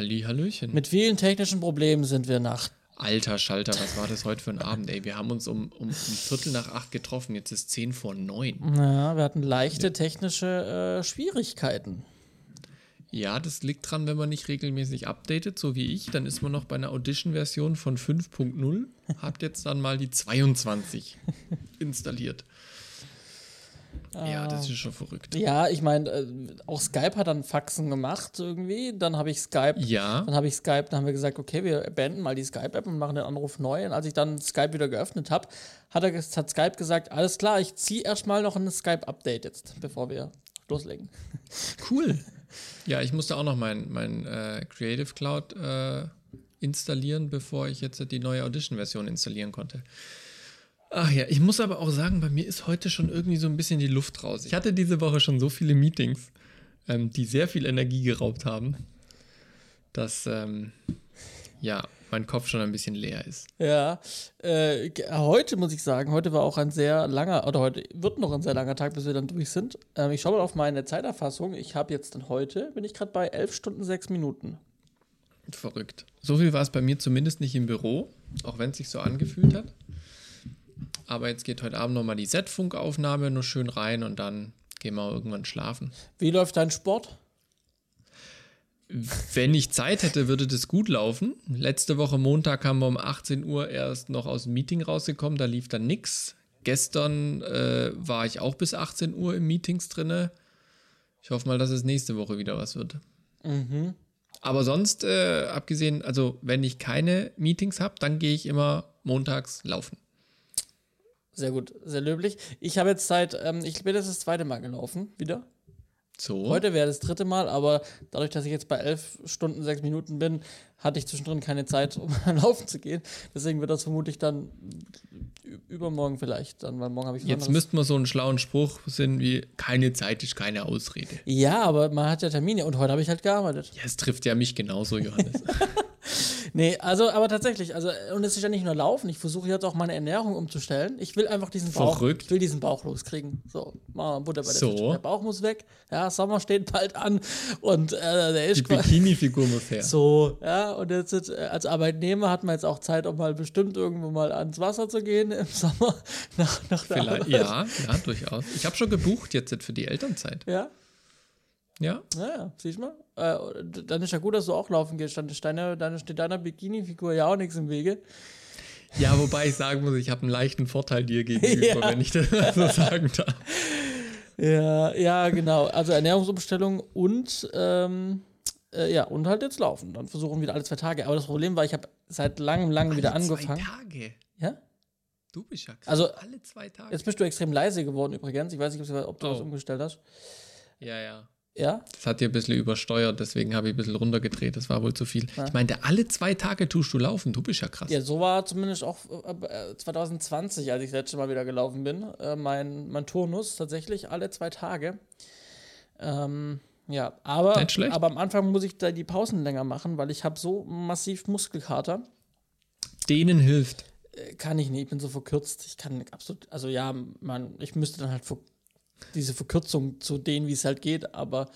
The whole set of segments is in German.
Halli, Hallöchen. Mit vielen technischen Problemen sind wir nach. Alter Schalter, was war das heute für ein Abend, ey? Wir haben uns um, um, um Viertel nach acht getroffen, jetzt ist zehn vor neun. Ja, wir hatten leichte technische äh, Schwierigkeiten. Ja, das liegt dran, wenn man nicht regelmäßig updatet, so wie ich, dann ist man noch bei einer Audition-Version von 5.0, hat jetzt dann mal die 22 installiert. Ja, das ist schon verrückt. Ja, ich meine, äh, auch Skype hat dann Faxen gemacht irgendwie. Dann habe ich Skype, Ja. dann habe ich Skype, dann haben wir gesagt, okay, wir beenden mal die Skype-App und machen den Anruf neu. Und als ich dann Skype wieder geöffnet habe, hat, er hat Skype gesagt, alles klar, ich ziehe erstmal noch ein Skype-Update jetzt, bevor wir loslegen. Cool. Ja, ich musste auch noch mein, mein äh, Creative Cloud äh, installieren, bevor ich jetzt die neue Audition-Version installieren konnte. Ach ja, ich muss aber auch sagen, bei mir ist heute schon irgendwie so ein bisschen die Luft raus. Ich hatte diese Woche schon so viele Meetings, ähm, die sehr viel Energie geraubt haben, dass ähm, ja, mein Kopf schon ein bisschen leer ist. Ja, äh, heute muss ich sagen, heute war auch ein sehr langer, oder heute wird noch ein sehr langer Tag, bis wir dann durch sind. Ähm, ich schaue mal auf meine Zeiterfassung. Ich habe jetzt dann heute, bin ich gerade bei 11 Stunden 6 Minuten. Verrückt. So viel war es bei mir zumindest nicht im Büro, auch wenn es sich so angefühlt hat. Aber jetzt geht heute Abend nochmal die Z-Funk-Aufnahme nur schön rein und dann gehen wir irgendwann schlafen. Wie läuft dein Sport? Wenn ich Zeit hätte, würde das gut laufen. Letzte Woche Montag haben wir um 18 Uhr erst noch aus dem Meeting rausgekommen, da lief dann nix. Gestern äh, war ich auch bis 18 Uhr im Meetings drinne. Ich hoffe mal, dass es nächste Woche wieder was wird. Aber sonst, äh, abgesehen, also wenn ich keine Meetings habe, dann gehe ich immer montags laufen. Sehr gut, sehr löblich. Ich habe jetzt seit, ähm, ich bin jetzt das zweite Mal gelaufen, wieder. So. Heute wäre das dritte Mal, aber dadurch, dass ich jetzt bei 11 Stunden 6 Minuten bin, hatte ich zwischendrin keine Zeit, um laufen zu gehen. Deswegen wird das vermutlich dann übermorgen vielleicht, dann, weil morgen habe ich Jetzt müssten wir so einen schlauen Spruch sind wie keine Zeit ist keine Ausrede. Ja, aber man hat ja Termine und heute habe ich halt gearbeitet. Ja, es trifft ja mich genauso, Johannes. Nee, also, aber tatsächlich, also, und es ist ja nicht nur Laufen, ich versuche jetzt auch meine Ernährung umzustellen. Ich will einfach diesen Bauch, Verrückt. ich will diesen Bauch loskriegen. So, wir Butter bei der So. Fische. Der Bauch muss weg. Ja, Sommer steht bald an und äh, der Die ist quasi Bikini-Figur muss her. so, ja, und jetzt ist, äh, als Arbeitnehmer hat man jetzt auch Zeit, auch mal bestimmt irgendwo mal ans Wasser zu gehen im Sommer nach, nach der Vielleicht, Arbeit. ja, ja, durchaus. Ich habe schon gebucht jetzt für die Elternzeit. Ja, Ja, naja, siehst du mal. Äh, dann ist ja gut, dass du auch laufen gehst. Dann ist deine, dann steht deiner Bikini-Figur ja auch nichts im Wege. ja wobei ich sagen muss, ich habe einen leichten Vorteil dir gegenüber, Ja. wenn ich das so sagen darf. Ja, ja, genau. Also Ernährungsumstellung und ähm, äh, ja, und halt jetzt laufen. Dann versuchen wieder alle zwei Tage. Aber das Problem war, ich habe seit langem, langem wieder Alle angefangen. Zwei Tage. Ja? Du bist ja krass. Also, alle zwei Tage. Jetzt bist du extrem leise geworden übrigens. Ich weiß nicht, ob du das Oh. umgestellt hast. ja, ja. Ja? Das hat dir ein bisschen übersteuert, deswegen habe ich ein bisschen runtergedreht. Das war wohl zu viel. Ich meinte, alle zwei Tage tust du laufen. Du bist ja krass. Ja, so war zumindest auch äh, 2020, als ich das letzte Mal wieder gelaufen bin, äh, mein, mein Turnus tatsächlich alle zwei Tage. Ähm, ja, aber, aber am Anfang muss ich da die Pausen länger machen, weil ich habe so massiv Muskelkater. Denen hilft. Äh, Kann ich nicht, ich bin so verkürzt. Ich kann absolut, also ja, man, ich müsste dann halt diese Verkürzung zu denen, wie es halt geht, aber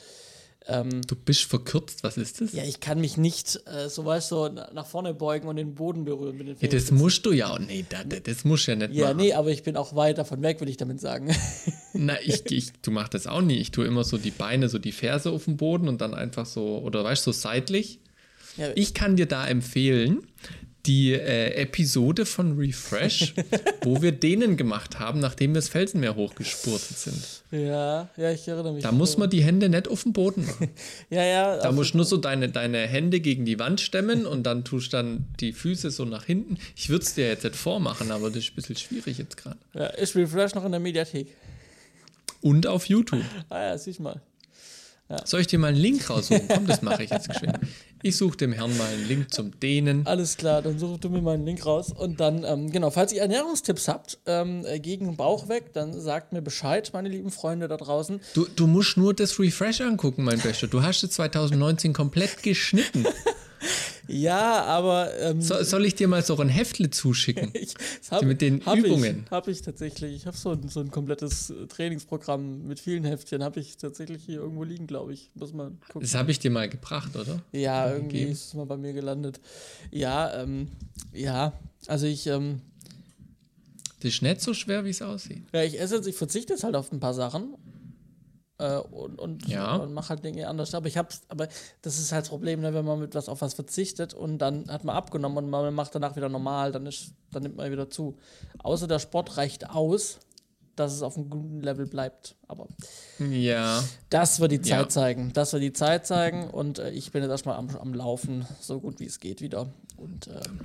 ähm, Du bist verkürzt. Was ist das? ja, ich kann mich nicht äh, so weißt du, na- nach vorne beugen und den Boden berühren mit den Ja, das musst du ja auch. Nee, das, das musst du ja nicht Ja, machen. nee, aber ich bin auch weit davon weg, will ich damit sagen. Na, ich, ich, du machst das auch nie. Ich tue immer so die Beine, so die Ferse auf dem Boden und dann einfach so, oder weißt du, so seitlich. Ja, Ich kann dir da empfehlen, die äh, Episode von Refresh, wo wir denen gemacht haben, nachdem wir das Felsenmeer hochgespurtet sind. ja, ja, ich erinnere mich. Da muss man die Hände nicht auf dem Boden machen. Ja, ja. Da musst du nur so deine, deine Hände gegen die Wand stemmen und dann tust dann die Füße so nach hinten. Ich würde es dir jetzt nicht vormachen, aber das ist ein bisschen schwierig jetzt gerade. ja, ist Refresh noch in der Mediathek. Und auf YouTube. Ah ja, siehst mal. Soll ich dir mal einen Link raussuchen? Komm, das mache ich jetzt geschwind. Ich suche dem Herrn mal einen Link zum Dehnen. Alles klar, dann such du mir mal einen Link raus. Und dann, ähm, genau, falls ihr Ernährungstipps habt ähm, äh, gegen den Bauch weg, dann sagt mir Bescheid, meine lieben Freunde da draußen. Du, du musst nur das Refresh angucken, mein Bester. Du hast es 2019 komplett geschnitten. Ja, aber. Ähm, so, soll ich dir mal so ein Heftle zuschicken? ich, hab, mit den hab Übungen. Habe ich tatsächlich. Ich habe so, ein, so ein komplettes Trainingsprogramm mit vielen Heftchen. Habe ich tatsächlich hier irgendwo liegen, glaube ich. Muss man gucken. Das habe ich dir mal gebracht, oder? Ja, irgendwie gegeben. ist es mal bei mir gelandet. Ja, ähm, ja. Also ich. Ähm, das ist nicht so schwer, wie es aussieht. Ja, ich esse jetzt, ich verzichte jetzt halt auf ein paar Sachen äh, und, und, ja. und mache halt Dinge anders. Aber ich hab's, aber das ist halt das Problem, ne, wenn man mit was auf was verzichtet und dann hat man abgenommen und man macht danach wieder normal, dann ist, dann nimmt man wieder zu. Außer der Sport reicht aus, dass es auf einem guten Level bleibt. Aber ja. Das wird die Zeit ja. zeigen. Das wird die Zeit zeigen und äh, ich bin jetzt erstmal am, am Laufen, so gut wie es geht wieder. Und ähm,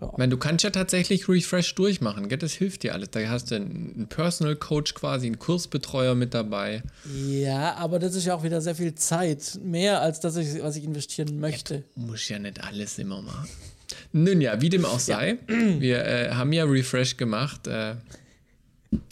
ja. Ich meine, du kannst ja tatsächlich Refresh durchmachen, gell? das hilft dir alles. Da hast du einen Personal Coach quasi, einen Kursbetreuer mit dabei. Ja, aber das ist ja auch wieder sehr viel Zeit. Mehr als das, was ich investieren möchte. Ja, muss ja nicht alles immer machen. Nun ja, wie dem auch sei, ja. wir äh, haben ja Refresh gemacht. Äh,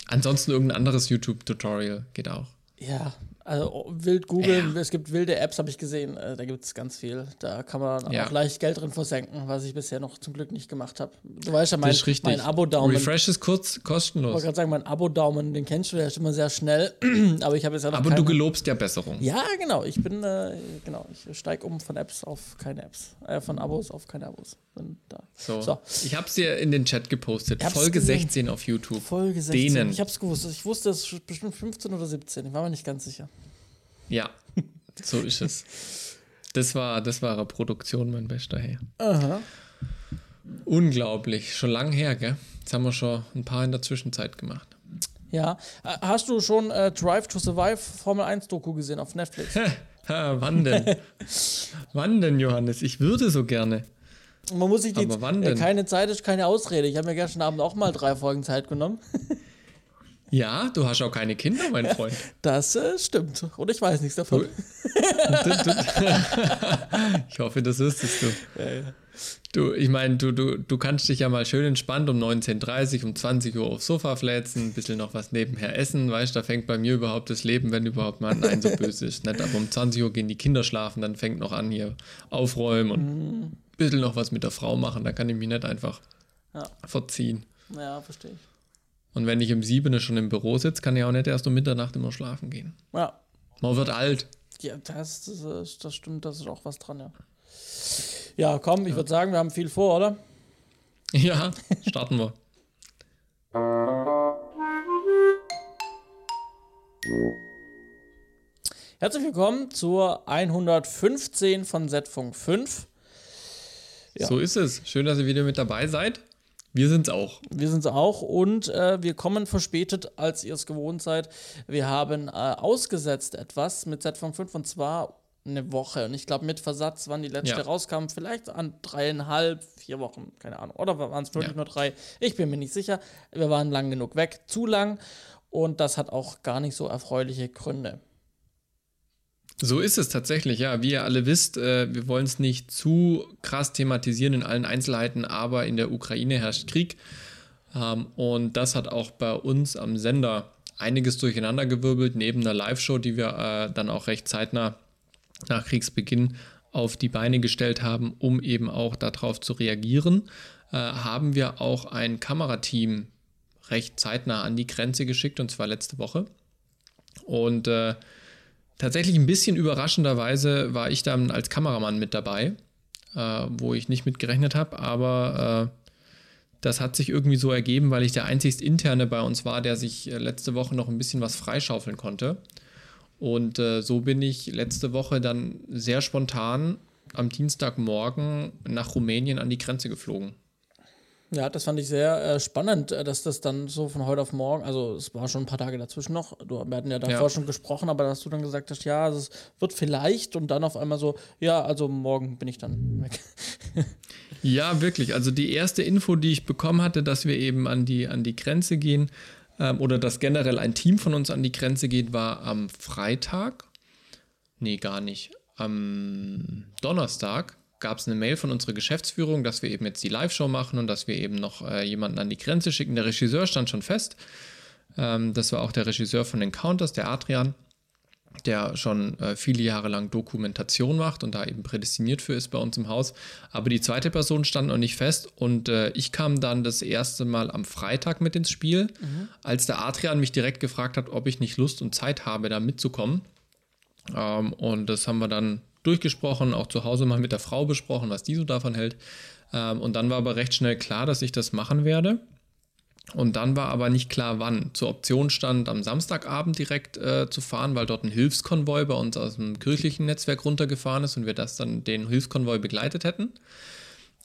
ansonsten irgendein anderes YouTube-Tutorial geht auch. Ja, also oh, wild googeln, ja. es gibt wilde Apps, habe ich gesehen, äh, da gibt es ganz viel. Da kann man ja. auch leicht Geld drin versenken, was ich bisher noch zum Glück nicht gemacht habe. Du weißt ja, mein, mein Abo-Daumen. Refresh ist kurz kostenlos. Ich wollte gerade sagen, mein Abo-Daumen, den kennst du, der ist immer sehr schnell. Aber ich habe jetzt ja noch Aber keine... du gelobst ja Besserung. Ja, genau. Ich bin, äh, genau, ich steige um von Apps auf keine Apps. Äh, von Abos auf keine Abos. Bin da. So. so. Ich habe es dir in den Chat gepostet. Folge gesehen. 16 auf YouTube. Folge 16. Denen. Ich habe es gewusst. Ich wusste, es bestimmt 15 oder 17. Ich war mir nicht ganz sicher. Ja, so ist es. Das war, das war eine Produktion, mein bester Herr. Aha. Unglaublich. Schon lang her, gell? Jetzt haben wir schon ein paar in der Zwischenzeit gemacht. Ja. Äh, hast du schon äh, Drive to Survive Formel 1 Doku gesehen auf Netflix? wann denn? wann denn, Johannes? Ich würde so gerne. Man muss sich die äh, keine Zeit ist keine Ausrede. Ich habe mir gestern Abend auch mal drei Folgen Zeit genommen. Ja, du hast auch keine Kinder, mein Freund. Das äh, stimmt. Und ich weiß nichts davon. ich hoffe, das wüsstest du. Ja, ja. Du, ich meine, du, du, du kannst dich ja mal schön entspannt um 19.30 Uhr, um 20 Uhr aufs Sofa flätzen, ein bisschen noch was nebenher essen, weißt du, da fängt bei mir überhaupt das Leben, wenn überhaupt mal ein so böse ist. Nicht? Aber um 20 Uhr gehen die Kinder schlafen, dann fängt noch an hier aufräumen und mhm. ein bisschen noch was mit der Frau machen, da kann ich mich nicht einfach ja. verziehen. Ja, verstehe ich. Und wenn ich um sieben schon im Büro sitze, kann ich auch nicht erst um Mitternacht immer schlafen gehen. Ja. Man wird alt. Ja, das, das, das stimmt, das ist auch was dran, ja. Ja, komm, ich ja. würde sagen, wir haben viel vor, oder? Ja, starten wir. Herzlich willkommen zur 115 von Z-Funk 5. Ja. So ist es. Schön, dass ihr wieder mit dabei seid. Wir sind es auch. Wir sind es auch und äh, wir kommen verspätet, als ihr es gewohnt seid. Wir haben äh, ausgesetzt etwas mit Z von 5 und zwar eine Woche. Und ich glaube, mit Versatz, wann die letzte ja. rauskam, vielleicht an dreieinhalb, vier Wochen, keine Ahnung. Oder waren es wirklich ja. nur drei? Ich bin mir nicht sicher. Wir waren lang genug weg, zu lang. Und das hat auch gar nicht so erfreuliche Gründe. So ist es tatsächlich, ja. Wie ihr alle wisst, äh, wir wollen es nicht zu krass thematisieren in allen Einzelheiten, aber in der Ukraine herrscht Krieg. Ähm, und das hat auch bei uns am Sender einiges durcheinandergewirbelt, neben einer Live-Show, die wir äh, dann auch recht zeitnah nach Kriegsbeginn auf die Beine gestellt haben, um eben auch darauf zu reagieren, äh, haben wir auch ein Kamerateam recht zeitnah an die Grenze geschickt, und zwar letzte Woche. Und äh, Tatsächlich ein bisschen überraschenderweise war ich dann als Kameramann mit dabei, äh, wo ich nicht mit gerechnet habe, aber äh, das hat sich irgendwie so ergeben, weil ich der einzigst interne bei uns war, der sich äh, letzte Woche noch ein bisschen was freischaufeln konnte. Und äh, so bin ich letzte Woche dann sehr spontan am Dienstagmorgen nach Rumänien an die Grenze geflogen. Ja, das fand ich sehr äh, spannend, äh, dass das dann so von heute auf morgen, also es war schon ein paar Tage dazwischen noch, du, wir hatten ja davor ja. schon gesprochen, aber dass du dann gesagt hast, ja, es wird vielleicht und dann auf einmal so, ja, also morgen bin ich dann weg. ja, wirklich. Also die erste Info, die ich bekommen hatte, dass wir eben an die, an die Grenze gehen ähm, oder dass generell ein Team von uns an die Grenze geht, war am Freitag. Nee, gar nicht. Am Donnerstag gab es eine Mail von unserer Geschäftsführung, dass wir eben jetzt die Live-Show machen und dass wir eben noch äh, jemanden an die Grenze schicken. Der Regisseur stand schon fest. Ähm, das war auch der Regisseur von den Counters, der Adrian. der schon äh, viele Jahre lang Dokumentation macht und da eben prädestiniert für ist bei uns im Haus. Aber die zweite Person stand noch nicht fest und äh, ich kam dann das erste Mal am Freitag mit ins Spiel, mhm. als der Adrian mich direkt gefragt hat, ob ich nicht Lust und Zeit habe, da mitzukommen. Ähm, und das haben wir dann durchgesprochen, auch zu Hause mal mit der Frau besprochen, was die so davon hält. Ähm, und dann war aber recht schnell klar, dass ich das machen werde. Und dann war aber nicht klar, wann. Zur Option stand, am Samstagabend direkt äh, zu fahren, weil dort ein Hilfskonvoi bei uns aus dem kirchlichen Netzwerk runtergefahren ist und wir das dann den Hilfskonvoi begleitet hätten.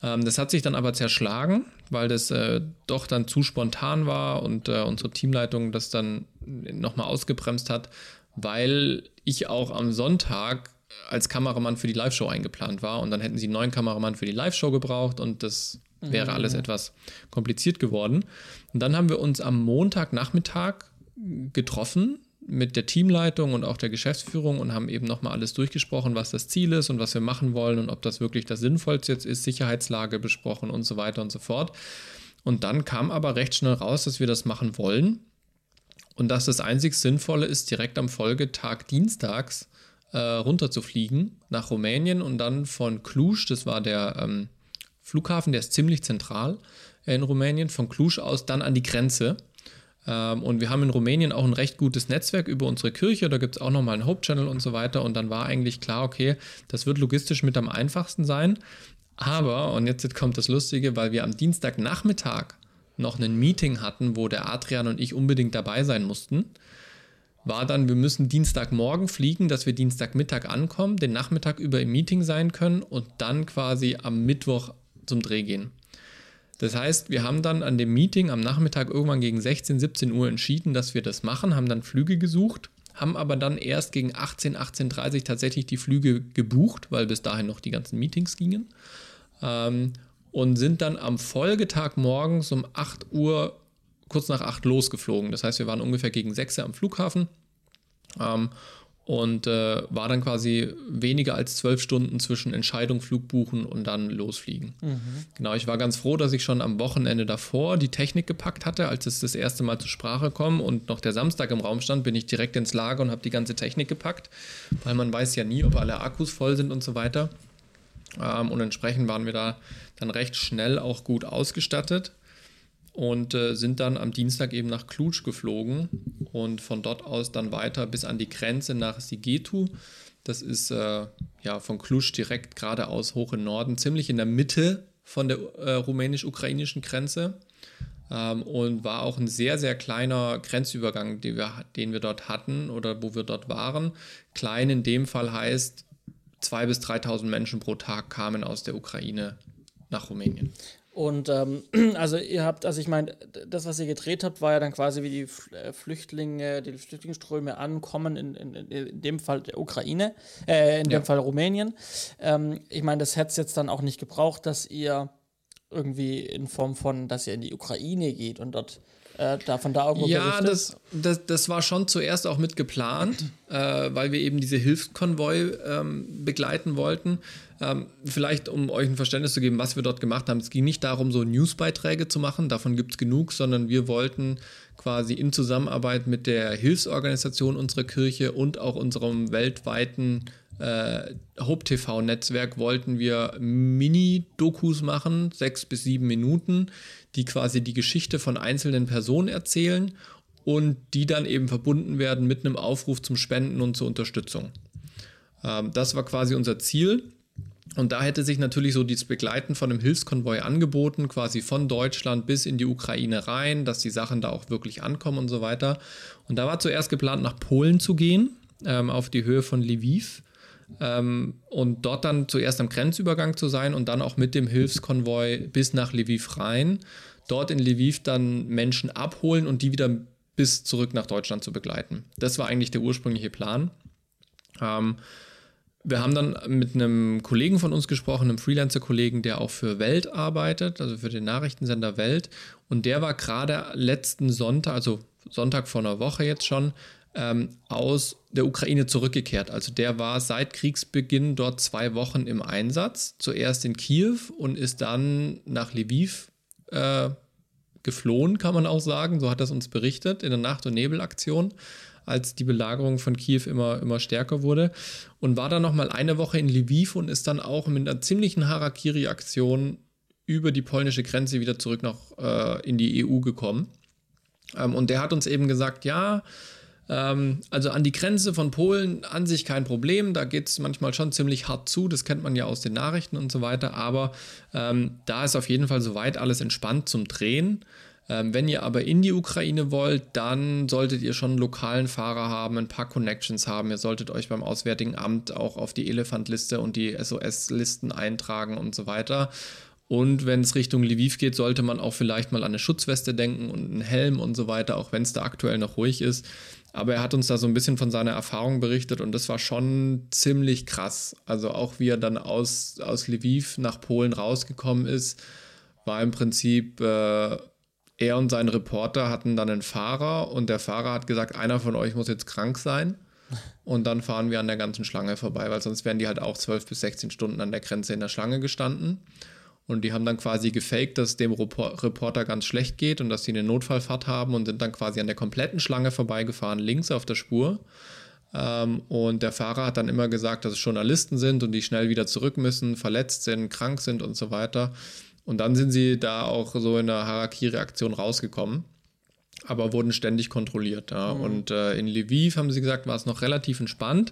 Ähm, das hat sich dann aber zerschlagen, weil das äh, doch dann zu spontan war und äh, unsere Teamleitung das dann nochmal ausgebremst hat, weil ich auch am Sonntag als Kameramann für die Live-Show eingeplant war und dann hätten sie einen neuen Kameramann für die Live-Show gebraucht und das wäre mhm. alles etwas kompliziert geworden. Und dann haben wir uns am Montagnachmittag getroffen mit der Teamleitung und auch der Geschäftsführung und haben eben nochmal alles durchgesprochen, was das Ziel ist und was wir machen wollen und ob das wirklich das Sinnvollste jetzt ist, Sicherheitslage besprochen und so weiter und so fort. Und dann kam aber recht schnell raus, dass wir das machen wollen und dass das einzig Sinnvolle ist, direkt am Folgetag dienstags äh, runterzufliegen nach Rumänien und dann von Cluj, das war der ähm, Flughafen, der ist ziemlich zentral in Rumänien, von Cluj aus dann an die Grenze. Ähm, und wir haben in Rumänien auch ein recht gutes Netzwerk über unsere Kirche, da gibt es auch nochmal einen Hauptchannel und so weiter. Und dann war eigentlich klar, okay, das wird logistisch mit am einfachsten sein. Aber, und jetzt kommt das Lustige, weil wir am Dienstagnachmittag noch ein Meeting hatten, wo der Adrian und ich unbedingt dabei sein mussten war dann, wir müssen Dienstagmorgen fliegen, dass wir Dienstagmittag ankommen, den Nachmittag über im Meeting sein können und dann quasi am Mittwoch zum Dreh gehen. Das heißt, wir haben dann an dem Meeting am Nachmittag irgendwann gegen 16, 17 Uhr entschieden, dass wir das machen, haben dann Flüge gesucht, haben aber dann erst gegen 18, 18.30 Uhr tatsächlich die Flüge gebucht, weil bis dahin noch die ganzen Meetings gingen. Ähm, und sind dann am Folgetag morgens um 8 Uhr kurz nach acht losgeflogen. Das heißt, wir waren ungefähr gegen sechs am Flughafen ähm, und äh, war dann quasi weniger als zwölf Stunden zwischen Entscheidung, Flug buchen und dann losfliegen. Mhm. Genau, ich war ganz froh, dass ich schon am Wochenende davor die Technik gepackt hatte, als es das erste Mal zur Sprache kam und noch der Samstag im Raum stand, bin ich direkt ins Lager und habe die ganze Technik gepackt, weil man weiß ja nie, ob alle Akkus voll sind und so weiter. Ähm, und entsprechend waren wir da dann recht schnell auch gut ausgestattet und äh, sind dann am Dienstag eben nach Cluj geflogen und von dort aus dann weiter bis an die Grenze nach Sigetu. Das ist äh, ja von Cluj direkt geradeaus hoch im Norden, ziemlich in der Mitte von der äh, rumänisch-ukrainischen Grenze ähm, und war auch ein sehr, sehr kleiner Grenzübergang, den wir, den wir dort hatten oder wo wir dort waren. Klein in dem Fall heißt, 2.000 bis 3.000 Menschen pro Tag kamen aus der Ukraine nach Rumänien. Und ähm, also ihr habt, also ich meine, das, was ihr gedreht habt, war ja dann quasi, wie die äh, Flüchtlinge, die Flüchtlingsströme ankommen, in, in, in dem Fall der Ukraine, äh, in ja. dem Fall Rumänien. Ähm, ich meine, das hätte es jetzt dann auch nicht gebraucht, dass ihr irgendwie in Form von, dass ihr in die Ukraine geht und dort äh, da von da irgendwo Ja, das, das, das war schon zuerst auch mit geplant, äh, weil wir eben diese Hilfskonvoi ähm, begleiten wollten. Ähm, vielleicht, um euch ein Verständnis zu geben, was wir dort gemacht haben. Es ging nicht darum, so Newsbeiträge zu machen, davon gibt es genug, sondern wir wollten quasi in Zusammenarbeit mit der Hilfsorganisation unserer Kirche und auch unserem weltweiten äh, Hope TV-Netzwerk wollten wir Mini-Dokus machen, sechs bis sieben Minuten, die quasi die Geschichte von einzelnen Personen erzählen und die dann eben verbunden werden mit einem Aufruf zum Spenden und zur Unterstützung. Ähm, das war quasi unser Ziel. Und da hätte sich natürlich so das Begleiten von einem Hilfskonvoi angeboten, quasi von Deutschland bis in die Ukraine rein, dass die Sachen da auch wirklich ankommen und so weiter. Und da war zuerst geplant, nach Polen zu gehen, ähm, auf die Höhe von Lviv. Ähm, und dort dann zuerst am Grenzübergang zu sein und dann auch mit dem Hilfskonvoi bis nach Lviv rein. Dort in Lviv dann Menschen abholen und die wieder bis zurück nach Deutschland zu begleiten. Das war eigentlich der ursprüngliche Plan. Ähm, wir haben dann mit einem Kollegen von uns gesprochen, einem Freelancer-Kollegen, der auch für Welt arbeitet, also für den Nachrichtensender Welt. Und der war gerade letzten Sonntag, also Sonntag vor einer Woche jetzt schon, ähm, aus der Ukraine zurückgekehrt. Also der war seit Kriegsbeginn dort zwei Wochen im Einsatz. Zuerst in Kiew und ist dann nach Lviv äh, geflohen, kann man auch sagen. So hat er uns berichtet in der Nacht- und Nebelaktion. als die Belagerung von Kiew immer, immer stärker wurde. Und war dann nochmal eine Woche in Lviv und ist dann auch mit einer ziemlichen Harakiri-Aktion über die polnische Grenze wieder zurück nach, äh, in die EU gekommen. Ähm, und der hat uns eben gesagt, ja, also an die Grenze von Polen an sich kein Problem, da geht es manchmal schon ziemlich hart zu, das kennt man ja aus den Nachrichten und so weiter, aber ähm, da ist auf jeden Fall soweit alles entspannt zum Drehen. Ähm, wenn ihr aber in die Ukraine wollt, dann solltet ihr schon einen lokalen Fahrer haben, ein paar Connections haben. Ihr solltet euch beim Auswärtigen Amt auch auf die Elefantliste und die SOS-Listen eintragen und so weiter. Und wenn es Richtung Lviv geht, sollte man auch vielleicht mal an eine Schutzweste denken und einen Helm und so weiter, auch wenn es da aktuell noch ruhig ist. Aber er hat uns da so ein bisschen von seiner Erfahrung berichtet und das war schon ziemlich krass. Also auch wie er dann aus, aus Lviv nach Polen rausgekommen ist, war im Prinzip, äh, er und sein Reporter hatten dann einen Fahrer und der Fahrer hat gesagt, einer von euch muss jetzt krank sein. Und dann fahren wir an der ganzen Schlange vorbei, weil sonst wären die halt auch 12 bis 16 Stunden an der Grenze in der Schlange gestanden. Und die haben dann quasi gefaked, dass es dem Reporter ganz schlecht geht und dass sie eine Notfallfahrt haben und sind dann quasi an der kompletten Schlange vorbeigefahren, links auf der Spur. Ähm, und der Fahrer hat dann immer gesagt, dass es Journalisten sind und die schnell wieder zurück müssen, verletzt sind, krank sind und so weiter. Und dann sind sie da auch so in der Harakiri-Aktion rausgekommen, aber wurden ständig kontrolliert. Ja. Mhm. Und äh, in Lviv haben sie gesagt, war es noch relativ entspannt,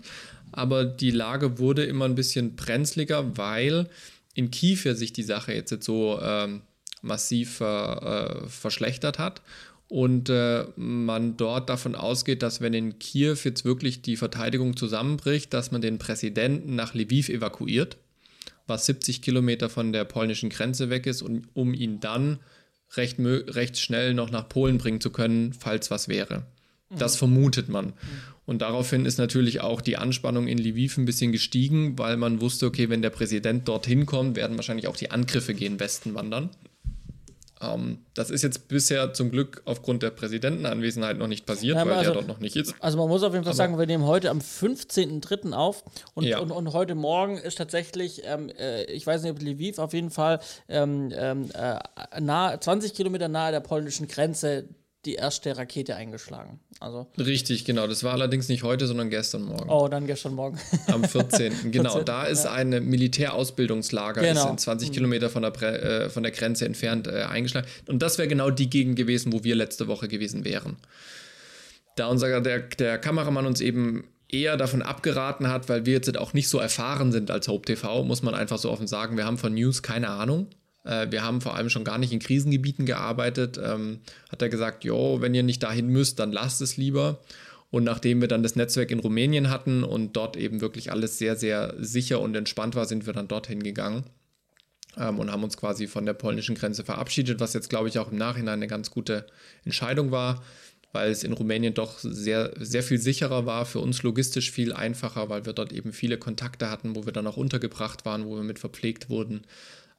aber die Lage wurde immer ein bisschen brenzliger, weil in Kiew sich die Sache jetzt so ähm, massiv äh, verschlechtert hat und äh, man dort davon ausgeht, dass wenn in Kiew jetzt wirklich die Verteidigung zusammenbricht, dass man den Präsidenten nach Lviv evakuiert, was 70 Kilometer von der polnischen Grenze weg ist, und, um ihn dann recht, recht schnell noch nach Polen bringen zu können, falls was wäre. Das vermutet man. Und daraufhin ist natürlich auch die Anspannung in Lviv ein bisschen gestiegen, weil man wusste, okay, wenn der Präsident dorthin kommt, werden wahrscheinlich auch die Angriffe gegen Westen wandern. Ähm, das ist jetzt bisher zum Glück aufgrund der Präsidentenanwesenheit noch nicht passiert, ja, weil also, der dort noch nicht ist. Also man muss auf jeden Fall aber, sagen, wir nehmen heute am 15.03. auf und, ja. und, und, heute Morgen ist tatsächlich, ähm, äh, ich weiß nicht, ob Lviv auf jeden Fall ähm, ähm äh, nah, 20 Kilometer nahe der polnischen Grenze die erste Rakete eingeschlagen. Also Richtig, genau. Das war allerdings nicht heute, sondern gestern Morgen. Oh, dann gestern Morgen. Am 14. Genau, 14. da ist ja. ein Militärausbildungslager, genau. ist 20 mhm. Kilometer von der, äh, von der Grenze entfernt äh, eingeschlagen. Und das wäre genau die Gegend gewesen, wo wir letzte Woche gewesen wären. Da unser, der, der Kameramann uns eben eher davon abgeraten hat, weil wir jetzt auch nicht so erfahren sind als Hope TV, muss man einfach so offen sagen, wir haben von News keine Ahnung. Äh, wir haben vor allem schon gar nicht in Krisengebieten gearbeitet. Ähm, hat er gesagt, jo, wenn ihr nicht dahin müsst, dann lasst es lieber. Und nachdem wir dann das Netzwerk in Rumänien hatten und dort eben wirklich alles sehr, sehr sicher und entspannt war, sind wir dann dorthin gegangen ähm, und haben uns quasi von der polnischen Grenze verabschiedet, was jetzt, glaube ich, auch im Nachhinein eine ganz gute Entscheidung war, weil es in Rumänien doch sehr, sehr viel sicherer war, für uns logistisch viel einfacher, weil wir dort eben viele Kontakte hatten, wo wir dann auch untergebracht waren, wo wir mit verpflegt wurden.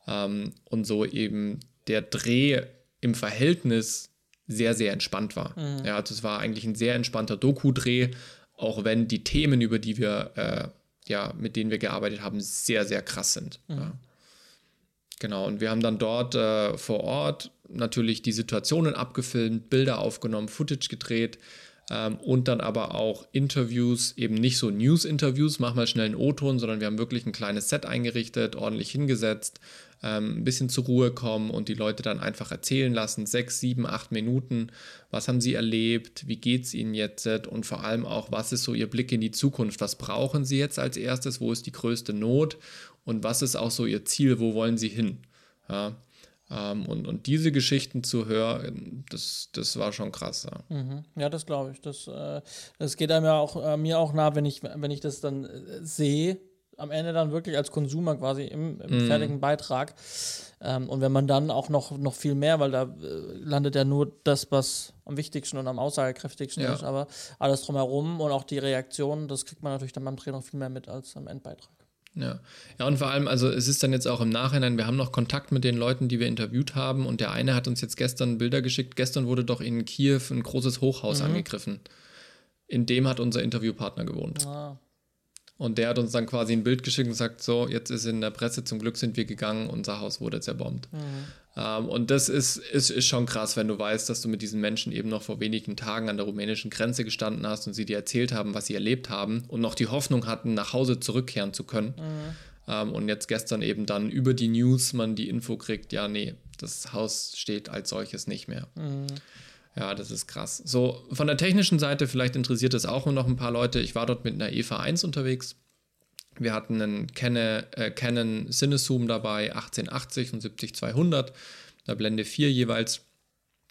Ähm, und so eben der Dreh im Verhältnis sehr, sehr entspannt war. Mhm. Ja, also es war eigentlich ein sehr entspannter Doku-Dreh, auch wenn die Themen, über die wir, äh, ja, mit denen wir gearbeitet haben, sehr, sehr krass sind. Mhm. Ja. Genau, und wir haben dann dort äh, vor Ort natürlich die Situationen abgefilmt, Bilder aufgenommen, Footage gedreht, ähm, und dann aber auch Interviews, eben nicht so News-Interviews, mach mal schnell einen O-Ton, sondern wir haben wirklich ein kleines Set eingerichtet, ordentlich hingesetzt, ähm, ein bisschen zur Ruhe kommen und die Leute dann einfach erzählen lassen, sechs, sieben, acht Minuten, was haben sie erlebt, wie geht es ihnen jetzt und vor allem auch, was ist so ihr Blick in die Zukunft, was brauchen sie jetzt als erstes, wo ist die größte Not und was ist auch so ihr Ziel, wo wollen sie hin. Ja. Ähm, und, und diese Geschichten zu hören, das, das war schon krass. Ja, mhm. ja das glaube ich. Das, äh, das geht einem ja auch, äh, mir auch nah, wenn ich, wenn ich das dann äh, sehe, am Ende dann wirklich als Konsumer quasi im, im mhm. fertigen Beitrag. Ähm, und wenn man dann auch noch, noch viel mehr, weil da äh, landet ja nur das, was am wichtigsten und am aussagekräftigsten ja. ist, aber alles drumherum und auch die Reaktionen, das kriegt man natürlich dann beim Dreh noch viel mehr mit als am Endbeitrag. Ja. ja, und vor allem, also es ist dann jetzt auch im Nachhinein, wir haben noch Kontakt mit den Leuten, die wir interviewt haben und der eine hat uns jetzt gestern Bilder geschickt. Gestern wurde doch in Kiew ein großes Hochhaus mhm. angegriffen. In dem hat unser Interviewpartner gewohnt. Ah. Und der hat uns dann quasi ein Bild geschickt und sagt, so, jetzt ist in der Presse, zum Glück sind wir gegangen, unser Haus wurde zerbombt. Mhm. Ähm, und das ist, ist, ist schon krass, wenn du weißt, dass du mit diesen Menschen eben noch vor wenigen Tagen an der rumänischen Grenze gestanden hast und sie dir erzählt haben, was sie erlebt haben und noch die Hoffnung hatten, nach Hause zurückkehren zu können. Mhm. Ähm, und jetzt gestern eben dann über die News man die Info kriegt, ja, nee, das Haus steht als solches nicht mehr. Mhm. Ja, das ist krass. So, von der technischen Seite, vielleicht interessiert es auch noch ein paar Leute. Ich war dort mit einer EVA 1 unterwegs. Wir hatten einen Canon, äh, Canon Cinezoom dabei, 1880 und 70200, da Blende 4 jeweils.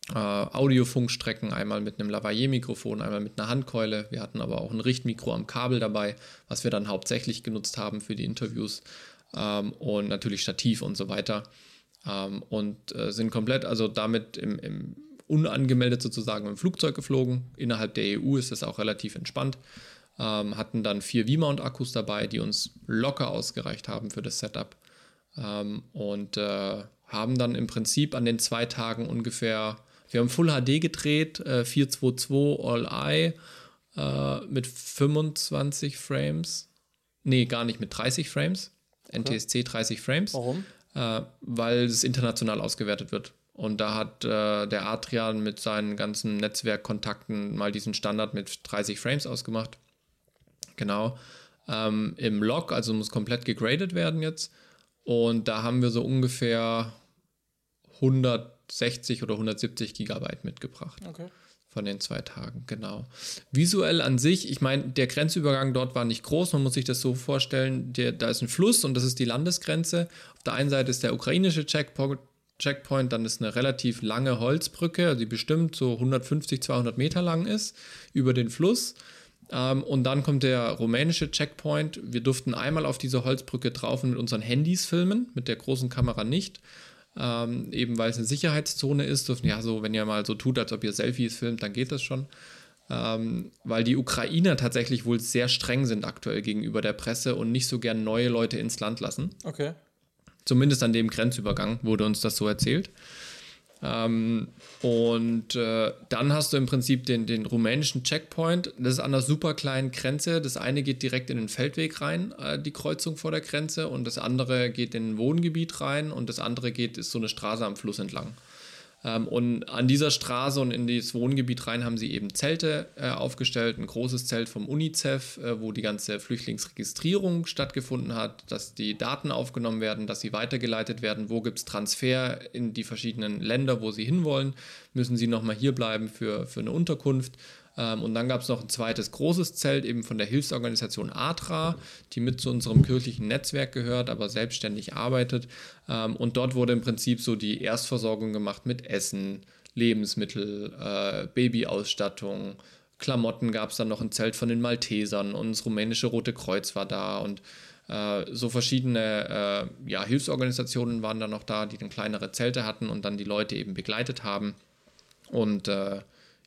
Äh, Audiofunkstrecken, einmal mit einem Lavalier-Mikrofon, einmal mit einer Handkeule. Wir hatten aber auch ein Richtmikro am Kabel dabei, was wir dann hauptsächlich genutzt haben für die Interviews. Ähm, und natürlich Stativ und so weiter. Ähm, und äh, sind komplett, also damit im, im unangemeldet sozusagen im Flugzeug geflogen. Innerhalb der EU ist das auch relativ entspannt. Ähm, hatten dann vier V-Mount-Akkus dabei, die uns locker ausgereicht haben für das Setup. Ähm, und äh, haben dann im Prinzip an den zwei Tagen ungefähr, wir haben Full HD gedreht, äh, 422 All-Eye äh, mit 25 Frames. Nee, gar nicht, mit 30 Frames. NTSC 30 Frames. Warum? Äh, weil es international ausgewertet wird. Und da hat äh, der Adrian mit seinen ganzen Netzwerkkontakten mal diesen Standard mit 30 Frames ausgemacht. Genau. Ähm, Im Log, also muss komplett gegradet werden jetzt. Und da haben wir so ungefähr 160 oder 170 Gigabyte mitgebracht. Okay. Von den zwei Tagen, genau. Visuell an sich, ich meine, der Grenzübergang dort war nicht groß, man muss sich das so vorstellen, der, da ist ein Fluss und das ist die Landesgrenze. Auf der einen Seite ist der ukrainische Checkpoint, Checkpoint, dann ist eine relativ lange Holzbrücke, die bestimmt so 150, 200 Meter lang ist, über den Fluss. Ähm, und dann kommt der rumänische Checkpoint. Wir durften einmal auf diese Holzbrücke drauf und mit unseren Handys filmen, mit der großen Kamera nicht. Ähm, eben weil es eine Sicherheitszone ist. Dürfen, ja, so, wenn ihr mal so tut, als ob ihr Selfies filmt, dann geht das schon. Ähm, weil die Ukrainer tatsächlich wohl sehr streng sind aktuell gegenüber der Presse und nicht so gern neue Leute ins Land lassen. Okay. Zumindest an dem Grenzübergang wurde uns das so erzählt. Ähm, und äh, dann hast du im Prinzip den, den rumänischen Checkpoint. Das ist an einer super kleinen Grenze. Das eine geht direkt in den Feldweg rein, äh, die Kreuzung vor der Grenze, und das andere geht in ein Wohngebiet rein und das andere geht, ist so eine Straße am Fluss entlang. Ähm, und an dieser Straße und in dieses Wohngebiet rein haben sie eben Zelte äh, aufgestellt, ein großes Zelt vom UNICEF, äh, wo die ganze Flüchtlingsregistrierung stattgefunden hat, dass die Daten aufgenommen werden, dass sie weitergeleitet werden, wo gibt es Transfer in die verschiedenen Länder, wo sie hinwollen, müssen sie nochmal hier bleiben für, für eine Unterkunft. Ähm, und dann gab es noch ein zweites großes Zelt eben von der Hilfsorganisation ATRA, die mit zu unserem kirchlichen Netzwerk gehört, aber selbstständig arbeitet. Ähm, und dort wurde im Prinzip so die Erstversorgung gemacht mit Essen, Lebensmittel, äh, Babyausstattung. Klamotten gab es dann noch ein Zelt von den Maltesern und das rumänische Rote Kreuz war da und äh, so verschiedene äh, ja, Hilfsorganisationen waren dann noch da, die dann kleinere Zelte hatten und dann die Leute eben begleitet haben. Und äh,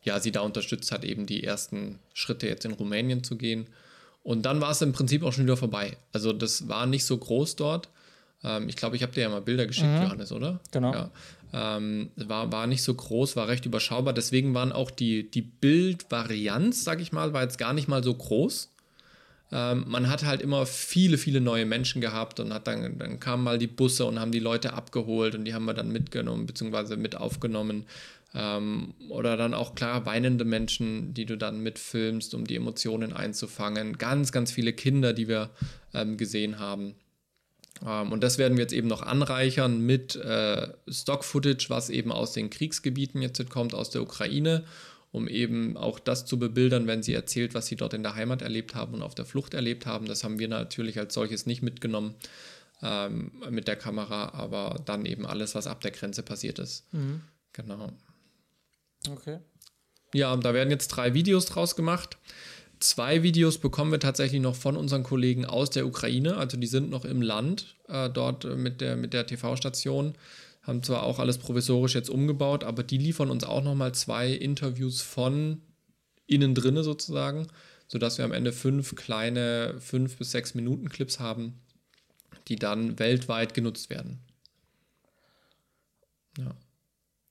ja, sie da unterstützt hat, eben die ersten Schritte jetzt in Rumänien zu gehen. Und dann war es im Prinzip auch schon wieder vorbei. Also das war nicht so groß dort. Ähm, ich glaube, ich habe dir ja mal Bilder geschickt, mhm. Johannes, oder? Genau. Ja. Ähm, war, war nicht so groß, war recht überschaubar. Deswegen waren auch die, die Bildvarianz, sag ich mal, war jetzt gar nicht mal so groß. Ähm, man hat halt immer viele, viele neue Menschen gehabt und hat dann, dann kamen mal die Busse und haben die Leute abgeholt und die haben wir dann mitgenommen, beziehungsweise mit aufgenommen. Ähm, oder dann auch klar weinende Menschen, die du dann mitfilmst, um die Emotionen einzufangen. Ganz, ganz viele Kinder, die wir ähm, gesehen haben. Ähm, und das werden wir jetzt eben noch anreichern mit äh, Stock-Footage, was eben aus den Kriegsgebieten jetzt kommt, aus der Ukraine, um eben auch das zu bebildern, wenn sie erzählt, was sie dort in der Heimat erlebt haben und auf der Flucht erlebt haben. Das haben wir natürlich als solches nicht mitgenommen ähm, mit der Kamera, aber dann eben alles, was ab der Grenze passiert ist. Mhm. Genau. Okay. Ja, da werden jetzt drei Videos draus gemacht. Zwei Videos bekommen wir tatsächlich noch von unseren Kollegen aus der Ukraine. Also die sind noch im Land äh, dort mit der, mit der TV-Station. Haben zwar auch alles provisorisch jetzt umgebaut, aber die liefern uns auch nochmal zwei Interviews von innen drinne sozusagen, sodass wir am Ende fünf kleine, fünf bis sechs Minuten Clips haben, die dann weltweit genutzt werden. Ja.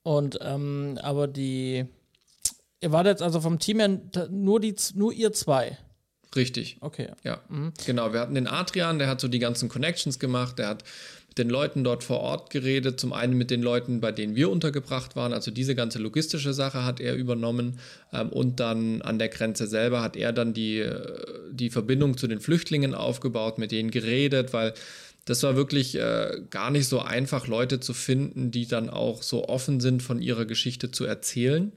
Und ähm, aber die, ihr wart jetzt also vom Team her nur, die, nur ihr zwei. Richtig. Okay. Ja, mhm. genau. Wir hatten den Adrian, der hat so die ganzen Connections gemacht, der hat mit den Leuten dort vor Ort geredet, zum einen mit den Leuten, bei denen wir untergebracht waren, also diese ganze logistische Sache hat er übernommen ähm, und dann an der Grenze selber hat er dann die, äh, die Verbindung zu den Flüchtlingen aufgebaut, mit denen geredet, weil das war wirklich äh, gar nicht so einfach, Leute zu finden, die dann auch so offen sind, von ihrer Geschichte zu erzählen,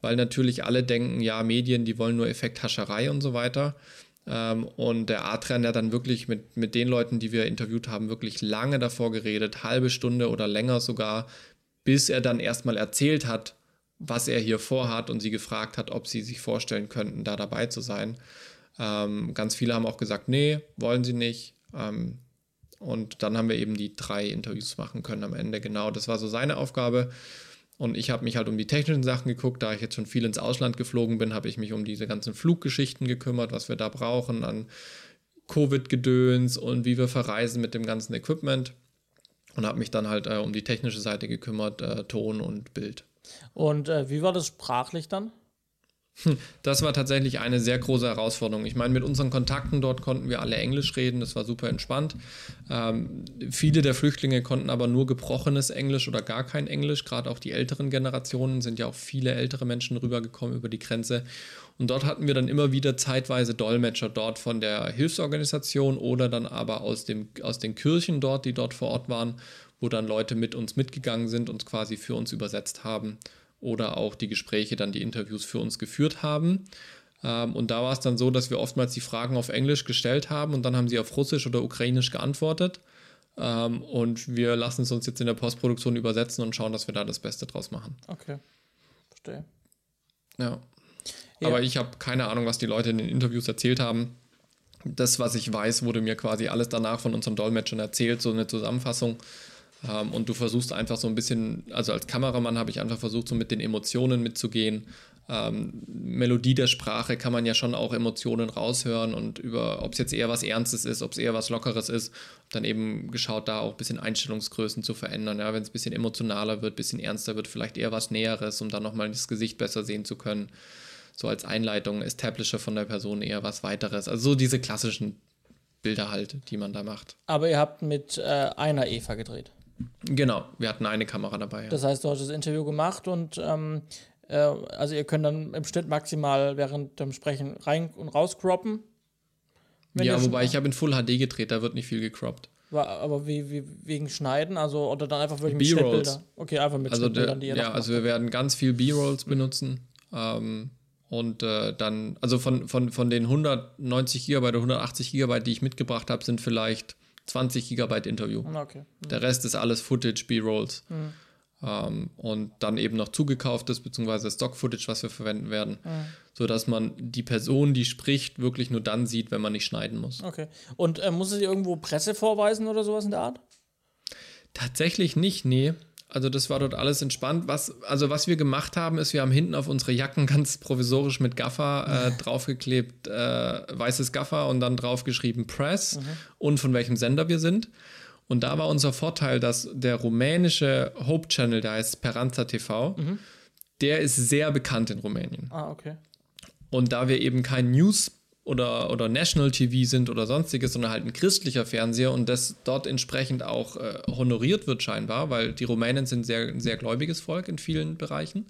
weil natürlich alle denken, ja, Medien, die wollen nur Effekthascherei und so weiter. Ähm, und der Adrian hat dann wirklich mit, mit den Leuten, die wir interviewt haben, wirklich lange davor geredet, halbe Stunde oder länger sogar, bis er dann erstmal erzählt hat, was er hier vorhat und sie gefragt hat, ob sie sich vorstellen könnten, da dabei zu sein. Ähm, ganz viele haben auch gesagt, nee, wollen sie nicht. Ähm, und dann haben wir eben die drei Interviews machen können am Ende. Genau, das war so seine Aufgabe. Und ich habe mich halt um die technischen Sachen geguckt. Da ich jetzt schon viel ins Ausland geflogen bin, habe ich mich um diese ganzen Fluggeschichten gekümmert, was wir da brauchen an Covid-Gedöns und wie wir verreisen mit dem ganzen Equipment. Und habe mich dann halt äh, um die technische Seite gekümmert, äh, Ton und Bild. Und äh, wie war das sprachlich dann? Das war tatsächlich eine sehr große Herausforderung. Ich meine, mit unseren Kontakten dort konnten wir alle Englisch reden, das war super entspannt. Ähm, viele der Flüchtlinge konnten aber nur gebrochenes Englisch oder gar kein Englisch. Gerade auch die älteren Generationen sind ja auch viele ältere Menschen rübergekommen über die Grenze. Und dort hatten wir dann immer wieder zeitweise Dolmetscher dort von der Hilfsorganisation oder dann aber aus, dem, aus den Kirchen dort, die dort vor Ort waren, wo dann Leute mit uns mitgegangen sind und quasi für uns übersetzt haben oder auch die Gespräche, dann die Interviews für uns geführt haben. Ähm, und da war es dann so, dass wir oftmals die Fragen auf Englisch gestellt haben und dann haben sie auf Russisch oder Ukrainisch geantwortet. Ähm, und wir lassen es uns jetzt in der Postproduktion übersetzen und schauen, dass wir da das Beste draus machen. Okay, verstehe. Ja. ja. Aber ich habe keine Ahnung, was die Leute in den Interviews erzählt haben. Das, was ich weiß, wurde mir quasi alles danach von unseren Dolmetschern erzählt, so eine Zusammenfassung. Ähm, und du versuchst einfach so ein bisschen, also als Kameramann habe ich einfach versucht, so mit den Emotionen mitzugehen. Ähm, Melodie der Sprache kann man ja schon auch Emotionen raushören und über, ob es jetzt eher was Ernstes ist, ob es eher was Lockeres ist, dann eben geschaut, da auch ein bisschen Einstellungsgrößen zu verändern. Ja, wenn es ein bisschen emotionaler wird, ein bisschen ernster wird, vielleicht eher was Näheres, um dann nochmal das Gesicht besser sehen zu können. So als Einleitung, Establisher von der Person eher was weiteres. Also so diese klassischen Bilder halt, die man da macht. Aber ihr habt mit äh, einer Eva gedreht. Genau, wir hatten eine Kamera dabei. Ja. Das heißt, du hast das Interview gemacht und ähm, äh, also ihr könnt dann im Schnitt maximal während dem Sprechen rein und raus croppen. Ja, wobei ich habe in Full HD gedreht, da wird nicht viel gecroppt. Aber wie, wie wegen Schneiden, also oder dann einfach wirklich mit Schnittbilder? Okay, einfach mit also Schnittbildern, die ihr Ja, also wir werden ganz viel B-Rolls benutzen. Ähm, und äh, dann, also von, von, von den 190 GB oder 180 GB, die ich mitgebracht habe, sind vielleicht 20 Gigabyte Interview. Ah, okay. Mhm. Der Rest ist alles Footage, B-Rolls. Mhm. Ähm, und dann eben noch zugekauftes, beziehungsweise Stock-Footage, was wir verwenden werden, mhm. sodass man die Person, die spricht, wirklich nur dann sieht, wenn man nicht schneiden muss. Okay. Und äh, muss es irgendwo Presse vorweisen oder sowas in der Art? Tatsächlich nicht, nee. Also das war dort alles entspannt. Was, also was wir gemacht haben, ist, wir haben hinten auf unsere Jacken ganz provisorisch mit Gaffer äh, draufgeklebt, äh, weißes Gaffer und dann draufgeschrieben Press mhm. und von welchem Sender wir sind. Und da war unser Vorteil, dass der rumänische Hope Channel, der heißt Speranza TV, mhm. der ist sehr bekannt in Rumänien. Ah, okay. Und da wir eben kein News oder, oder National TV sind oder sonstiges, sondern halt ein christlicher Fernseher und das dort entsprechend auch äh, honoriert wird scheinbar, weil die Rumänen sind sehr, ein sehr gläubiges Volk in vielen Bereichen,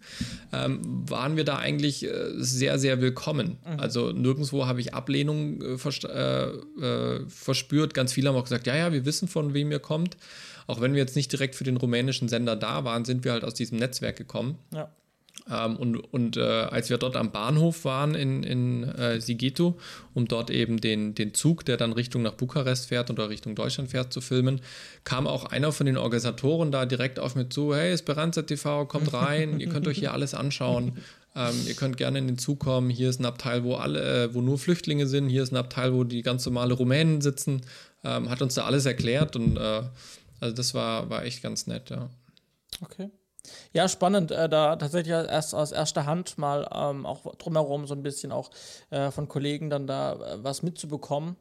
ähm, waren wir da eigentlich äh, sehr, sehr willkommen. Mhm. Also nirgendwo habe ich Ablehnung äh, äh, äh, verspürt. Ganz viele haben auch gesagt, ja, ja, wir wissen von wem ihr kommt. Auch wenn wir jetzt nicht direkt für den rumänischen Sender da waren, sind wir halt aus diesem Netzwerk gekommen. Ja. Ähm, und und äh, als wir dort am Bahnhof waren in, in äh, Sigetu, um dort eben den, den Zug, der dann Richtung nach Bukarest fährt oder Richtung Deutschland fährt, zu filmen, kam auch einer von den Organisatoren da direkt auf mich zu: Hey, Esperanza TV, kommt rein, ihr könnt euch hier alles anschauen. Ähm, ihr könnt gerne in den Zug kommen. Hier ist ein Abteil, wo alle, äh, wo nur Flüchtlinge sind. Hier ist ein Abteil, wo die ganz normale Rumänen sitzen. Ähm, hat uns da alles erklärt und äh, also das war, war echt ganz nett, ja. Okay. Ja, spannend, äh, da tatsächlich erst aus erster Hand mal ähm, auch drumherum so ein bisschen auch äh, von Kollegen dann da äh, was mitzubekommen,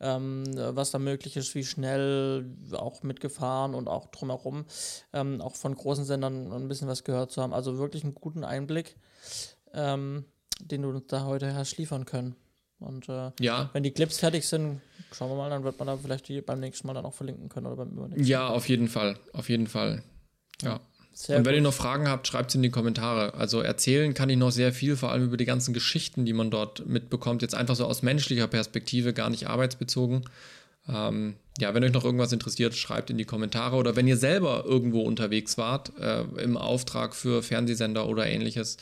ähm, was da möglich ist, wie schnell auch mitgefahren und auch drumherum ähm, auch von großen Sendern ein bisschen was gehört zu haben. Also wirklich einen guten Einblick, ähm, den du uns da heute hast liefern können. Und äh, Ja, wenn die Clips fertig sind, schauen wir mal, dann wird man da vielleicht die beim nächsten Mal dann auch verlinken können oder beim übernächsten. ja, auf jeden Fall. Auf jeden Fall. Ja. Sehr und wenn gut. ihr noch Fragen habt, schreibt es in die Kommentare. Also erzählen kann ich noch sehr viel, vor allem über die ganzen Geschichten, die man dort mitbekommt. Jetzt einfach so aus menschlicher Perspektive, gar nicht arbeitsbezogen. Ähm, ja, wenn euch noch irgendwas interessiert, schreibt in die Kommentare. Oder wenn ihr selber irgendwo unterwegs wart, äh, im Auftrag für Fernsehsender oder ähnliches,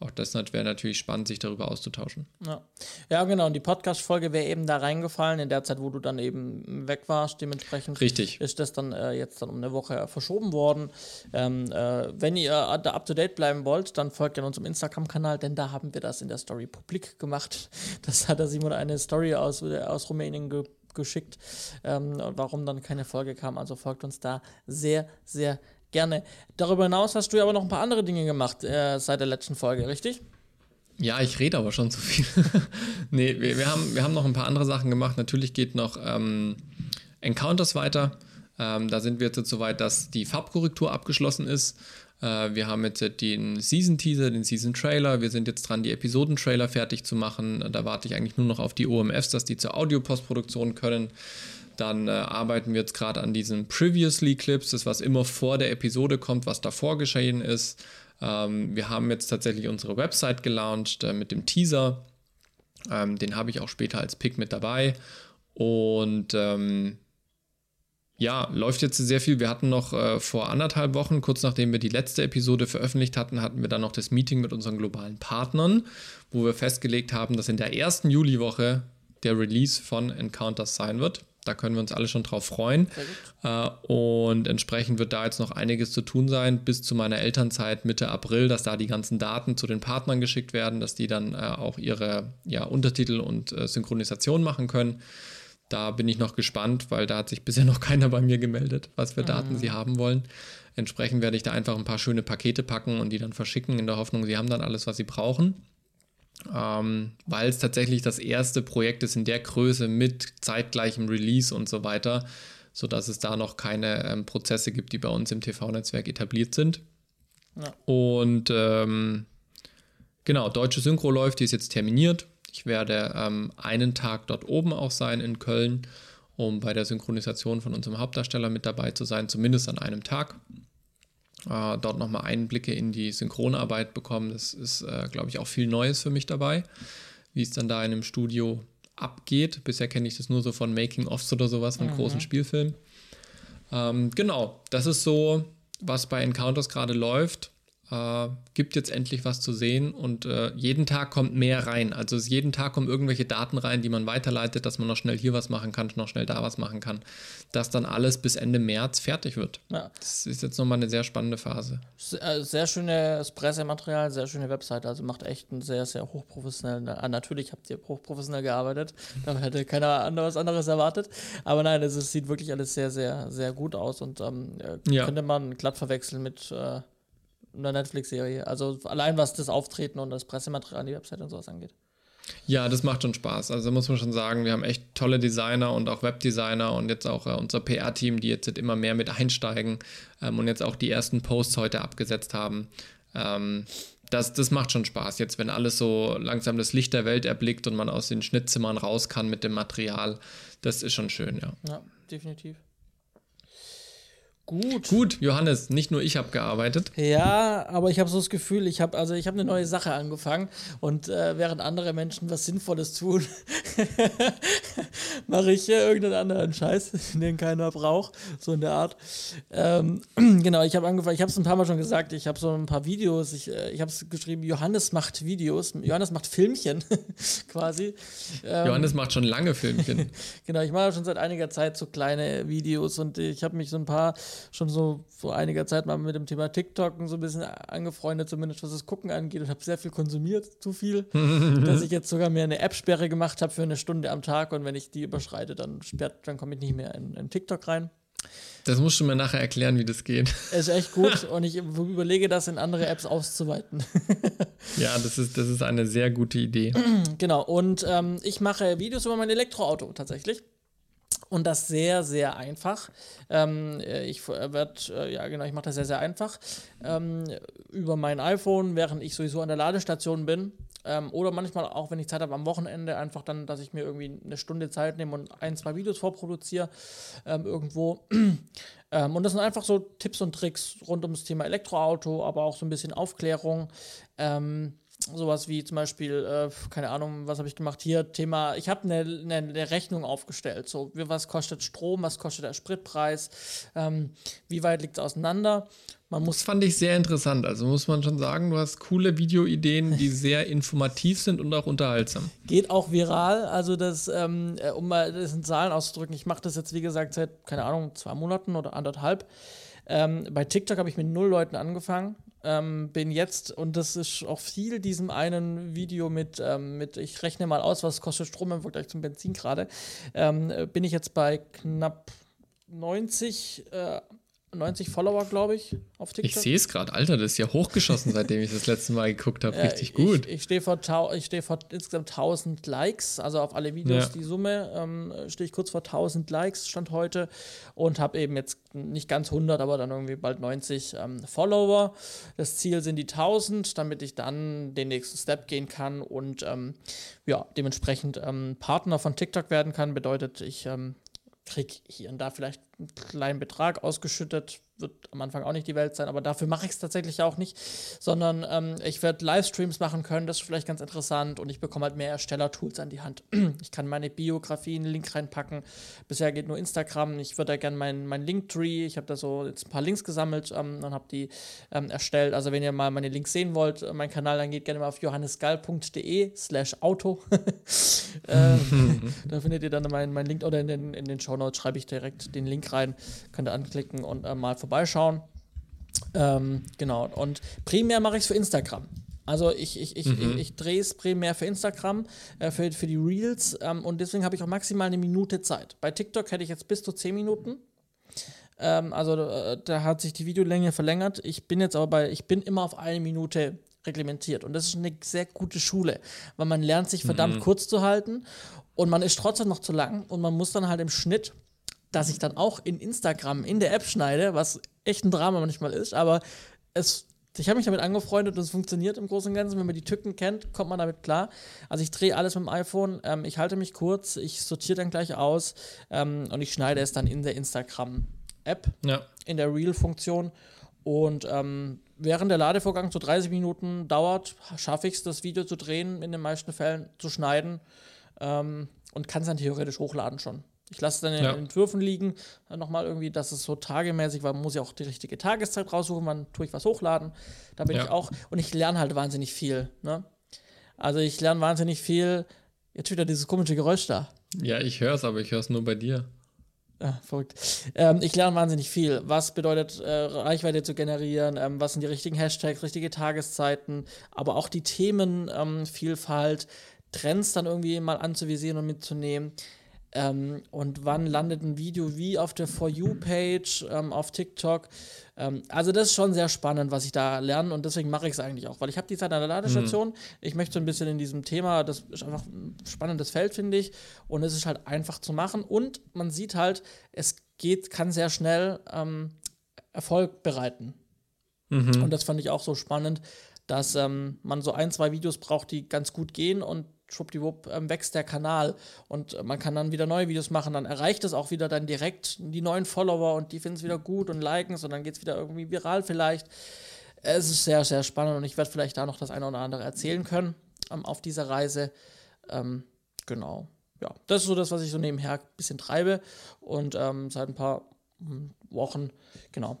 auch das wäre natürlich spannend, sich darüber auszutauschen. Ja. ja, genau. Und die Podcast-Folge wäre eben da reingefallen, in der Zeit, wo du dann eben weg warst. Dementsprechend Richtig. ist das dann äh, jetzt dann um eine Woche verschoben worden. Ähm, äh, wenn ihr äh, da up to date bleiben wollt, dann folgt in unserem Instagram-Kanal, denn da haben wir das in der Story publik gemacht. Das hat der Simon eine Story aus, äh, aus Rumänien ge geschickt, ähm, warum dann keine Folge kam. Also folgt uns da sehr, sehr gerne. Darüber hinaus hast du aber noch ein paar andere Dinge gemacht äh, seit der letzten Folge, richtig? Ja, ich rede aber schon zu viel. nee, wir, wir, haben, wir haben noch ein paar andere Sachen gemacht. Natürlich geht noch ähm, Encounters weiter. Ähm, da sind wir jetzt so weit, dass die Farbkorrektur abgeschlossen ist. Äh, wir haben jetzt den Season-Teaser, den Season-Trailer. Wir sind jetzt dran, die Episodentrailer fertig zu machen. Da warte ich eigentlich nur noch auf die OMFs, dass die zur Audiopostproduktion können. Dann äh, arbeiten wir jetzt gerade an diesen Previously Clips, das was immer vor der Episode kommt, was davor geschehen ist. Ähm, wir haben jetzt tatsächlich unsere Website gelauncht äh, mit dem Teaser. Ähm, den habe ich auch später als Pick mit dabei. Und ähm, ja, läuft jetzt sehr viel. Wir hatten noch äh, vor anderthalb Wochen, kurz nachdem wir die letzte Episode veröffentlicht hatten, hatten wir dann noch das Meeting mit unseren globalen Partnern, wo wir festgelegt haben, dass in der ersten Juliwoche der Release von Encounters sein wird. Da können wir uns alle schon drauf freuen. Äh, und entsprechend wird da jetzt noch einiges zu tun sein, bis zu meiner Elternzeit Mitte April, dass da die ganzen Daten zu den Partnern geschickt werden, dass die dann äh, auch ihre ja, Untertitel und äh, Synchronisation machen können. Da bin ich noch gespannt, weil da hat sich bisher noch keiner bei mir gemeldet, was für Daten sie haben wollen. Entsprechend werde ich da einfach ein paar schöne Pakete packen und die dann verschicken, in der Hoffnung, sie haben dann alles, was sie brauchen. Ähm, weil es tatsächlich das erste Projekt ist in der Größe mit zeitgleichem Release und so weiter, sodass es da noch keine ähm, Prozesse gibt, die bei uns im TV-Netzwerk etabliert sind. Ja. Und ähm, genau, deutsche Synchro läuft, die ist jetzt terminiert. Ich werde ähm, einen Tag dort oben auch sein in Köln, um bei der Synchronisation von unserem Hauptdarsteller mit dabei zu sein, zumindest an einem Tag. Äh, dort nochmal Einblicke in die Synchronarbeit bekommen. Das ist, äh, glaube ich, auch viel Neues für mich dabei, wie es dann da in einem Studio abgeht. Bisher kenne ich das nur so von Making-ofs oder sowas von großen Spielfilmen. Ähm, genau, das ist so, was bei Encounters gerade läuft. Äh, gibt jetzt endlich was zu sehen und äh, jeden Tag kommt mehr rein. Also es, jeden Tag kommen irgendwelche Daten rein, die man weiterleitet, dass man noch schnell hier was machen kann, noch schnell da was machen kann, dass dann alles bis Ende März fertig wird. Ja. Das ist jetzt nochmal eine sehr spannende Phase. Sehr, äh, sehr schönes Pressematerial, sehr schöne Webseite, also macht echt einen sehr, sehr hochprofessionellen. Ah, natürlich habt ihr hochprofessionell gearbeitet, da hätte keiner anderes anderes erwartet. Aber nein, es, es sieht wirklich alles sehr, sehr, sehr gut aus und ähm, äh, Ja. könnte man glatt verwechseln mit äh, einer Netflix-Serie. Also allein was das Auftreten und das Pressematerial, die Webseite und sowas angeht. Ja, das macht schon Spaß. Also muss man schon sagen, wir haben echt tolle Designer und auch Webdesigner und jetzt auch äh, unser PR-Team, die jetzt immer mehr mit einsteigen ähm, und jetzt auch die ersten Posts heute abgesetzt haben. Ähm, das, das macht schon Spaß. Jetzt, wenn alles so langsam das Licht der Welt erblickt und man aus den Schnittzimmern raus kann mit dem Material, das ist schon schön, ja. Ja, definitiv. Gut. Gut, Johannes, nicht nur ich habe gearbeitet. Ja, aber ich habe so das Gefühl, ich habe also ich habe eine neue Sache angefangen und äh, während andere Menschen was Sinnvolles tun, mache ich hier irgendeinen anderen Scheiß, den keiner braucht, so in der Art. Ähm, genau, ich habe angefangen, ich habe es ein paar Mal schon gesagt, ich habe so ein paar Videos, ich, äh, ich habe es geschrieben, Johannes macht Videos, Johannes macht Filmchen quasi. Ähm, Johannes macht schon lange Filmchen. Genau, ich mache schon seit einiger Zeit so kleine Videos und ich habe mich so ein paar schon so vor einiger Zeit mal mit dem Thema TikTok so ein bisschen angefreundet, zumindest was das Gucken angeht und habe sehr viel konsumiert, zu viel, dass ich jetzt sogar mir eine App-Sperre gemacht habe für eine Stunde am Tag und wenn ich die überschreite, dann sperrt, dann komme ich nicht mehr in, in TikTok rein. Das musst du mir nachher erklären, wie das geht. Ist echt gut und ich überlege das in andere Apps auszuweiten. Ja, das ist, das ist eine sehr gute Idee. Genau, und ähm, ich mache Videos über mein Elektroauto tatsächlich. Und das sehr, sehr einfach. Ähm, äh, ich werde, äh, ja genau, ich mache das sehr, sehr einfach. Ähm, über mein iPhone, während ich sowieso an der Ladestation bin, Ähm, oder manchmal auch, wenn ich Zeit habe am Wochenende, einfach dann, dass ich mir irgendwie eine Stunde Zeit nehme und ein, zwei Videos vorproduziere ähm, irgendwo. ähm, und das sind einfach so Tipps und Tricks rund ums Thema Elektroauto, aber auch so ein bisschen Aufklärung. Ähm, sowas wie zum Beispiel, äh, keine Ahnung, was habe ich gemacht? Hier, Thema, ich habe eine, eine, eine, Rechnung aufgestellt, so, was kostet Strom, was kostet der Spritpreis, ähm, wie weit liegt es auseinander. Man muss das fand ich sehr interessant, also muss man schon sagen, du hast coole Videoideen, die sehr informativ sind und auch unterhaltsam. Geht auch viral, also das, ähm, äh, um mal das in Zahlen auszudrücken, ich mache das jetzt, wie gesagt, seit, keine Ahnung, zwei Monaten oder anderthalb. Ähm, bei TikTok habe ich mit null Leuten angefangen ähm, bin jetzt, und das ist auch viel diesem einen Video mit, ähm, mit ich rechne mal aus, was kostet Strom im Vergleich zum Benzin gerade, ähm, bin ich jetzt bei knapp 90 äh, 90 Follower, glaube ich, auf TikTok. Ich sehe es gerade, Alter, das ist ja hochgeschossen, seitdem ich das letzte Mal geguckt habe. Richtig gut. Ich, ich stehe vor, steh vor insgesamt 1000 Likes, also auf alle Videos ja. die Summe. Ähm, stehe ich kurz vor 1000 Likes, stand heute. Und habe eben jetzt nicht ganz 100, aber dann irgendwie bald 90 ähm, Follower. Das Ziel sind die 1000, damit ich dann den nächsten Step gehen kann und ähm, ja, dementsprechend ähm, Partner von TikTok werden kann. Bedeutet, ich ähm, kriege hier und da vielleicht einen kleinen Betrag ausgeschüttet, wird am Anfang auch nicht die Welt sein, aber dafür mache ich es tatsächlich auch nicht, sondern ähm, ich werde Livestreams machen können, das ist vielleicht ganz interessant und ich bekomme halt mehr Erstellertools an die Hand. Ich kann meine Biografie in einen Link reinpacken. Bisher geht nur Instagram. Ich würde da gerne meinen mein Linktree, ich habe da so jetzt ein paar Links gesammelt ähm, und habe die ähm, erstellt. Also wenn ihr mal meine Links sehen wollt, äh, mein Kanal, dann geht gerne mal auf johannesgall.de slash auto. ähm, da findet ihr dann mein, mein Link oder in den, in den Shownotes schreibe ich direkt den Link rein. Könnt ihr anklicken und äh, mal vorbeischauen. Ähm, genau, und primär mache ich es für Instagram. Also ich, ich, ich, mhm. ich, ich drehe es primär für Instagram, äh, für, für die Reels ähm, und deswegen habe ich auch maximal eine Minute Zeit. Bei TikTok hätte ich jetzt bis zu 10 Minuten. Ähm, also äh, da hat sich die Videolänge verlängert. Ich bin jetzt aber bei, ich bin immer auf eine Minute reglementiert und das ist eine sehr gute Schule, weil man lernt sich verdammt mhm. kurz zu halten und man ist trotzdem noch zu lang und man muss dann halt im Schnitt dass ich dann auch in Instagram in der App schneide, was echt ein Drama manchmal ist, aber es ich habe mich damit angefreundet und es funktioniert im Großen und Ganzen. Wenn man die Tücken kennt, kommt man damit klar. Also ich drehe alles mit dem iPhone, ähm, ich halte mich kurz, ich sortiere dann gleich aus ähm, und ich schneide es dann in der Instagram-App, ja. in der Reel-Funktion. Und ähm, während der Ladevorgang so 30 Minuten dauert, schaffe ich es, das Video zu drehen, in den meisten Fällen zu schneiden ähm, und kann es dann theoretisch hochladen schon. Ich lasse es dann in ja. den Entwürfen liegen, nochmal irgendwie, dass es so tagemäßig, weil man muss ja auch die richtige Tageszeit raussuchen, wann tue ich was hochladen. Da bin ja. ich auch, und ich lerne halt wahnsinnig viel. Ne? Also ich lerne wahnsinnig viel. Jetzt wieder dieses komische Geräusch da. Ja, ich höre es, aber ich höre es nur bei dir. Ja, ah, verrückt. Ähm, ich lerne wahnsinnig viel. Was bedeutet, äh, Reichweite zu generieren? Ähm, was sind die richtigen Hashtags, richtige Tageszeiten? Aber auch die Themenvielfalt, ähm, Trends dann irgendwie mal anzuvisieren und mitzunehmen. Ähm, und wann landet ein Video wie auf der For You-Page ähm, auf TikTok. Ähm, also das ist schon sehr spannend, was ich da lerne und deswegen mache ich es eigentlich auch, weil ich habe die Zeit an der Ladestation. Mhm. Ich möchte so ein bisschen in diesem Thema, das ist einfach ein spannendes Feld, finde ich. Und es ist halt einfach zu machen und man sieht halt, es geht, kann sehr schnell ähm, Erfolg bereiten. Mhm. Und das fand ich auch so spannend, dass ähm, man so ein, zwei Videos braucht, die ganz gut gehen und schwuppdiwupp ähm, wächst der Kanal und äh, man kann dann wieder neue Videos machen, dann erreicht es auch wieder dann direkt die neuen Follower und die finden es wieder gut und liken es und dann geht es wieder irgendwie viral vielleicht. Es ist sehr, sehr spannend und ich werde vielleicht da noch das eine oder andere erzählen können ähm, auf dieser Reise. Ähm, genau. Ja, das ist so das, was ich so nebenher ein bisschen treibe und ähm, seit ein paar hm, Wochen, genau.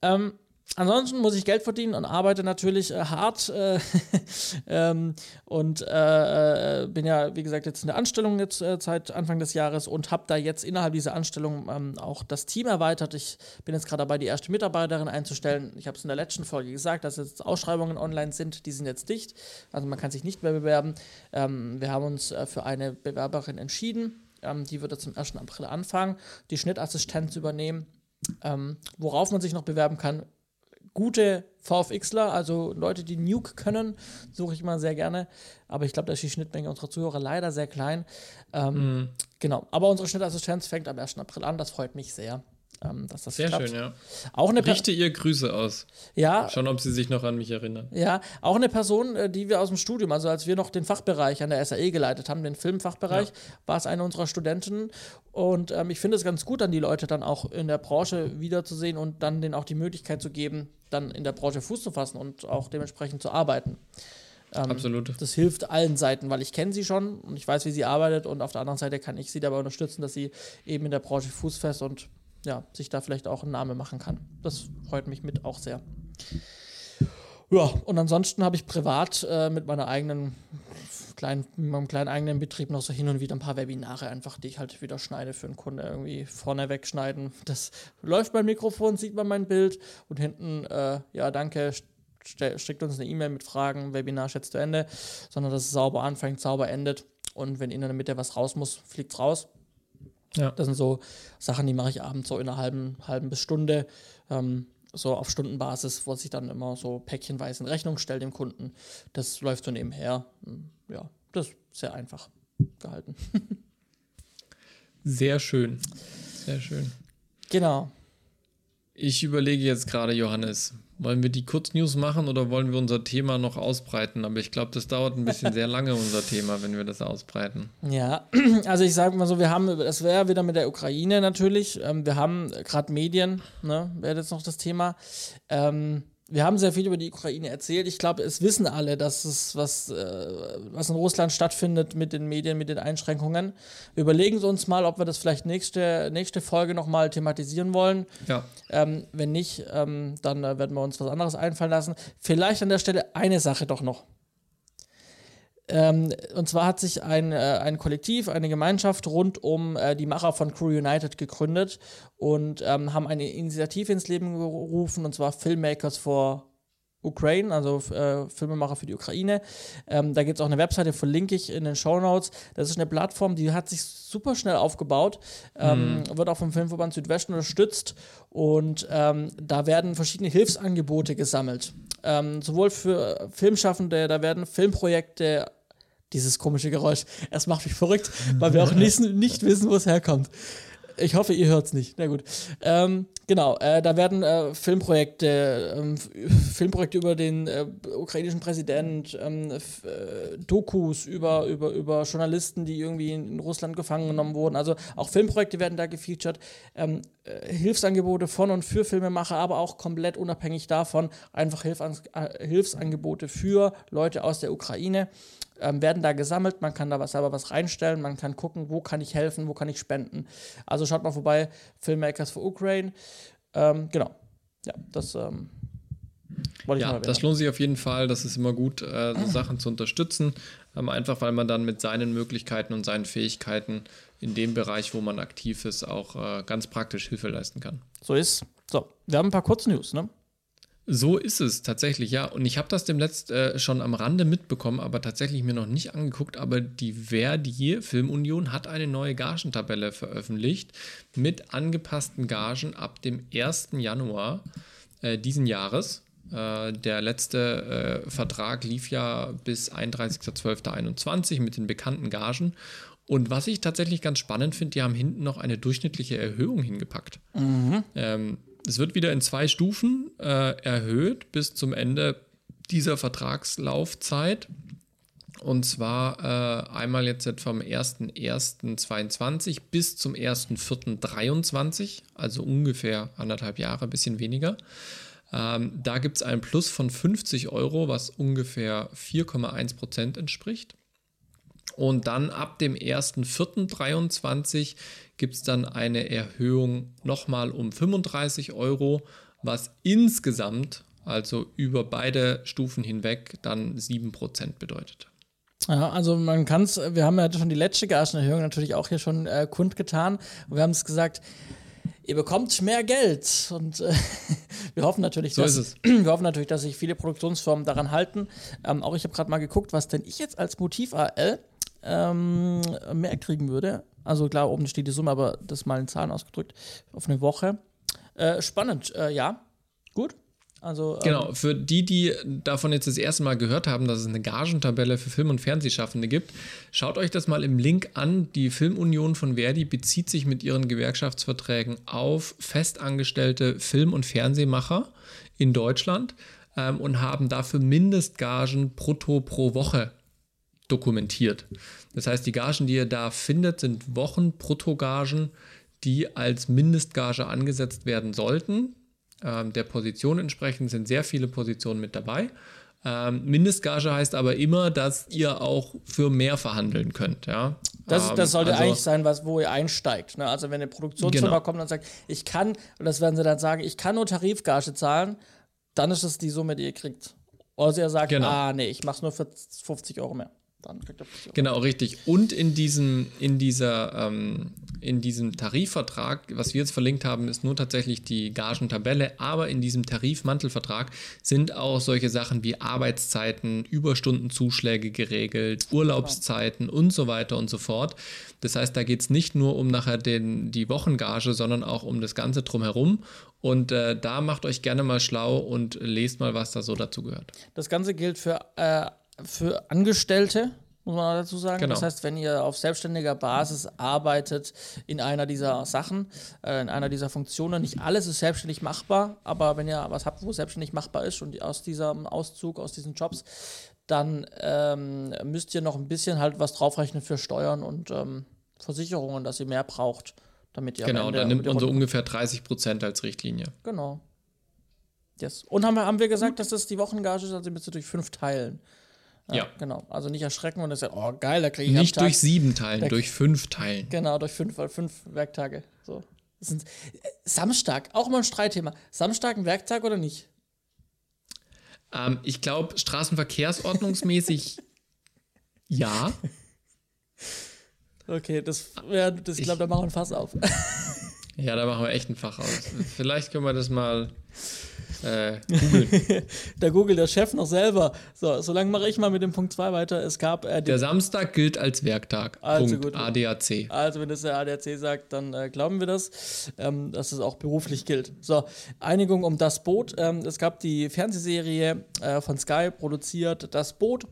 Ähm, Ansonsten muss ich Geld verdienen und arbeite natürlich äh, hart äh, ähm, und äh, äh, bin ja, wie gesagt, jetzt in der Anstellung jetzt äh, seit Anfang des Jahres und habe da jetzt innerhalb dieser Anstellung ähm, auch das Team erweitert. Ich bin jetzt gerade dabei, die erste Mitarbeiterin einzustellen. Ich habe es in der letzten Folge gesagt, dass jetzt Ausschreibungen online sind. Die sind jetzt dicht, also man kann sich nicht mehr bewerben. Ähm, wir haben uns äh, für eine Bewerberin entschieden. Ähm, die wird jetzt zum 1. April anfangen, die Schnittassistenz übernehmen. Ähm, worauf man sich noch bewerben kann, gute VFXler, also Leute, die Nuke können, suche ich mal sehr gerne. Aber ich glaube, da ist die Schnittmenge unserer Zuhörer leider sehr klein. Ähm, mm. Genau. Aber unsere Schnittassistenz fängt am 1. April an. Das freut mich sehr. Ähm, dass das Sehr klappt. schön, ja. Auch eine Per- Richte ihr Grüße aus. ja, Schauen, ob sie sich noch an mich erinnern. Ja, auch eine Person, äh, die wir aus dem Studium, also als wir noch den Fachbereich an der SAE geleitet haben, den Filmfachbereich, Ja. war es eine unserer Studenten. Und ähm, ich finde es ganz gut, dann die Leute dann auch in der Branche wiederzusehen und dann denen auch die Möglichkeit zu geben, dann in der Branche Fuß zu fassen und auch dementsprechend zu arbeiten. Ähm, Absolut. Das hilft allen Seiten, weil ich kenne sie schon und ich weiß, wie sie arbeitet und auf der anderen Seite kann ich sie dabei unterstützen, dass sie eben in der Branche Fuß fest und ja, sich da vielleicht auch einen Namen machen kann. Das freut mich mit auch sehr. Ja, und ansonsten habe ich privat äh, mit meiner eigenen kleinen, meinem kleinen eigenen Betrieb noch so hin und wieder ein paar Webinare einfach, die ich halt wieder schneide für einen Kunde irgendwie vorne wegschneiden. Das läuft beim Mikrofon, sieht man mein Bild und hinten, äh, ja, danke, schickt uns eine E-Mail mit Fragen, Webinar schätzt zu Ende, sondern dass es sauber anfängt, sauber endet und wenn in der Mitte was raus muss, fliegt's raus. Ja. Das sind so Sachen, die mache ich abends so in einer halben, halben bis Stunde, ähm, so auf Stundenbasis, wo sich dann immer so päckchenweise in Rechnung stellt dem Kunden. Das läuft so nebenher. Ja, das ist sehr einfach gehalten. Sehr schön. Sehr schön. Genau. Ich überlege jetzt gerade, Johannes, wollen wir die Kurznews machen oder wollen wir unser Thema noch ausbreiten? Aber ich glaube, das dauert ein bisschen sehr lange, unser Thema, wenn wir das ausbreiten. Ja, also ich sage mal so, wir haben, das wäre wieder mit der Ukraine natürlich, ähm, wir haben gerade Medien, ne, wäre jetzt noch das Thema. Ähm, wir haben sehr viel über die Ukraine erzählt. Ich glaube, es wissen alle, dass es was, äh, was in Russland stattfindet mit den Medien, mit den Einschränkungen. Wir überlegen uns mal, ob wir das vielleicht nächste, nächste Folge nochmal thematisieren wollen. Ja, Ähm, wenn nicht, ähm, dann äh, werden wir uns was anderes einfallen lassen. Vielleicht an der Stelle eine Sache doch noch. Ähm, und zwar hat sich ein, äh, ein Kollektiv, eine Gemeinschaft rund um äh, die Macher von Crew United gegründet und ähm, haben eine Initiative ins Leben gerufen, und zwar Filmmakers for Ukraine, also äh, Filmemacher für die Ukraine. Ähm, da gibt es auch eine Webseite, verlinke ich in den Show Notes. Das ist eine Plattform, die hat sich super schnell aufgebaut, ähm, wird auch vom Filmverband Südwesten unterstützt und ähm, da werden verschiedene Hilfsangebote gesammelt. Ähm, sowohl für Filmschaffende, da werden Filmprojekte dieses komische Geräusch. Es macht mich verrückt, weil wir auch nicht, nicht wissen, wo es herkommt. Ich hoffe, ihr hört es nicht. Na gut. Ähm, genau, äh, da werden äh, Filmprojekte, F- Filmprojekte über den äh, ukrainischen Präsident, ähm, äh, Dokus über, über, über Journalisten, die irgendwie in, Russland gefangen genommen wurden. Also auch Filmprojekte werden da gefeatured. Ähm, äh, Hilfsangebote von und für Filmemacher, aber auch komplett unabhängig davon einfach äh, Hilfsangebote für Leute aus der Ukraine ähm, werden da gesammelt. Man kann da was selber was reinstellen. Man kann gucken, wo kann ich helfen, wo kann ich spenden. Also schaut mal vorbei, Filmmakers for Ukraine. Ähm, genau. Ja, das ähm, wollte ich ja das lohnt sich auf jeden Fall. Das ist immer gut, äh, so Sachen zu unterstützen. Ähm, einfach weil man dann mit seinen Möglichkeiten und seinen Fähigkeiten in dem Bereich, wo man aktiv ist, auch äh, ganz praktisch Hilfe leisten kann. So ist. So, wir haben ein paar Kurznews, ne? So ist es tatsächlich, ja. Und ich habe das demnächst äh, schon am Rande mitbekommen, aber tatsächlich mir noch nicht angeguckt. Aber die Verdi Filmunion hat eine neue Gagentabelle veröffentlicht mit angepassten Gagen ab dem 1. Januar äh, diesen Jahres. Äh, der letzte äh, Vertrag lief ja bis 31.12.21 mit den bekannten Gagen. Und was ich tatsächlich ganz spannend finde, die haben hinten noch eine durchschnittliche Erhöhung hingepackt. Ähm, es wird wieder in zwei Stufen äh, erhöht bis zum Ende dieser Vertragslaufzeit. Und zwar äh, einmal jetzt vom 1.1.22 bis zum 1.4.23, also ungefähr anderthalb Jahre, ein bisschen weniger. Ähm, da gibt es ein Plus von 50 Euro, was ungefähr 4,1 Prozent entspricht. Und dann ab dem 1.4.23 gibt es dann eine Erhöhung nochmal um 35 Euro, was insgesamt, also über beide Stufen hinweg, dann 7% bedeutet. Ja, also man kann es, wir haben ja schon die letzte Gagenerhöhung natürlich auch hier schon äh, kundgetan und wir haben es gesagt, ihr bekommt mehr Geld und äh, wir hoffen natürlich, So dass, wir hoffen natürlich, dass sich viele Produktionsfirmen daran halten. Ähm, auch ich habe gerade mal geguckt, was denn ich jetzt als Motiv AL ähm, mehr kriegen würde. Also klar, oben steht die Summe, aber das mal in Zahlen ausgedrückt auf eine Woche. Äh, spannend, äh, ja, gut. Also, Genau, ähm, für die, die davon jetzt das erste Mal gehört haben, dass es eine Gagentabelle für Film- und Fernsehschaffende gibt, schaut euch das mal im Link an. Die Filmunion von Verdi bezieht sich mit ihren Gewerkschaftsverträgen auf festangestellte Film- und Fernsehmacher in Deutschland ähm, und haben dafür Mindestgagen brutto pro Woche dokumentiert. Das heißt, die Gagen, die ihr da findet, sind Wochen-Bruttogagen, die als Mindestgage angesetzt werden sollten. Ähm, der Position entsprechend sind sehr viele Positionen mit dabei. Ähm, Mindestgage heißt aber immer, dass ihr auch für mehr verhandeln könnt. Ja? Das, Ähm, das sollte also- eigentlich sein, was, wo ihr einsteigt. Ne? Also wenn eine Produktionsfirma Genau. kommt und sagt, ich kann, und das werden sie dann sagen, ich kann nur Tarifgage zahlen, dann ist es die Summe, die ihr kriegt. Oder ihr sagt, Genau. ah nee, ich mach's nur für 50 Euro mehr. Dann kriegt 50 Euro. Genau, richtig. Und in diesem, in dieser, ähm, in diesem Tarifvertrag, was wir jetzt verlinkt haben, ist nur tatsächlich die Gagentabelle, aber in diesem Tarifmantelvertrag sind auch solche Sachen wie Arbeitszeiten, Überstundenzuschläge geregelt, Urlaubszeiten und so weiter und so fort. Das heißt, da geht es nicht nur um nachher den, die Wochengage, sondern auch um das Ganze drumherum. Und äh, da macht euch gerne mal schlau und lest mal, was da so dazu gehört. Das Ganze gilt für, äh, für Angestellte, muss man dazu sagen. Genau. Das heißt, wenn ihr auf selbstständiger Basis arbeitet in einer dieser Sachen, äh, in einer dieser Funktionen, nicht alles ist selbstständig machbar, aber wenn ihr was habt, wo selbstständig machbar ist und aus diesem Auszug, aus diesen Jobs, dann ähm, müsst ihr noch ein bisschen halt was draufrechnen für Steuern und ähm, Versicherungen, dass ihr mehr braucht, damit ihr Genau, Ende da nimmt man so ungefähr 30 Prozent als Richtlinie. Genau. Yes. Und haben wir, haben wir gesagt, dass das die Wochengage ist, also ihr müsst ihr durch fünf teilen. Ja. Genau. Also nicht erschrecken und sagt, oh geil, da kriege ich Nicht durch sieben teilen, durch fünf teilen. Genau, durch fünf, weil fünf Werktage. So. Äh, Samstag, auch mal ein Streitthema. Samstag ein Werktag oder nicht? Ähm, ich glaube, straßenverkehrsordnungsmäßig ja. Okay, das, ja, das ich glaube, da machen wir ein Fass auf. Ja, da machen wir echt ein Fach aus. Vielleicht können wir das mal äh, googeln. da googelt der Chef noch selber. So, solange mache ich mal mit dem Punkt 2 weiter. Es gab äh, Der Samstag gilt als Werktag. Also Punkt. gut. ADAC. Also, wenn das der ADAC sagt, dann äh, glauben wir das, ähm, dass es auch beruflich gilt. So, Einigung um das Boot. Ähm, es gab die Fernsehserie äh, von Sky produziert, Das Boot.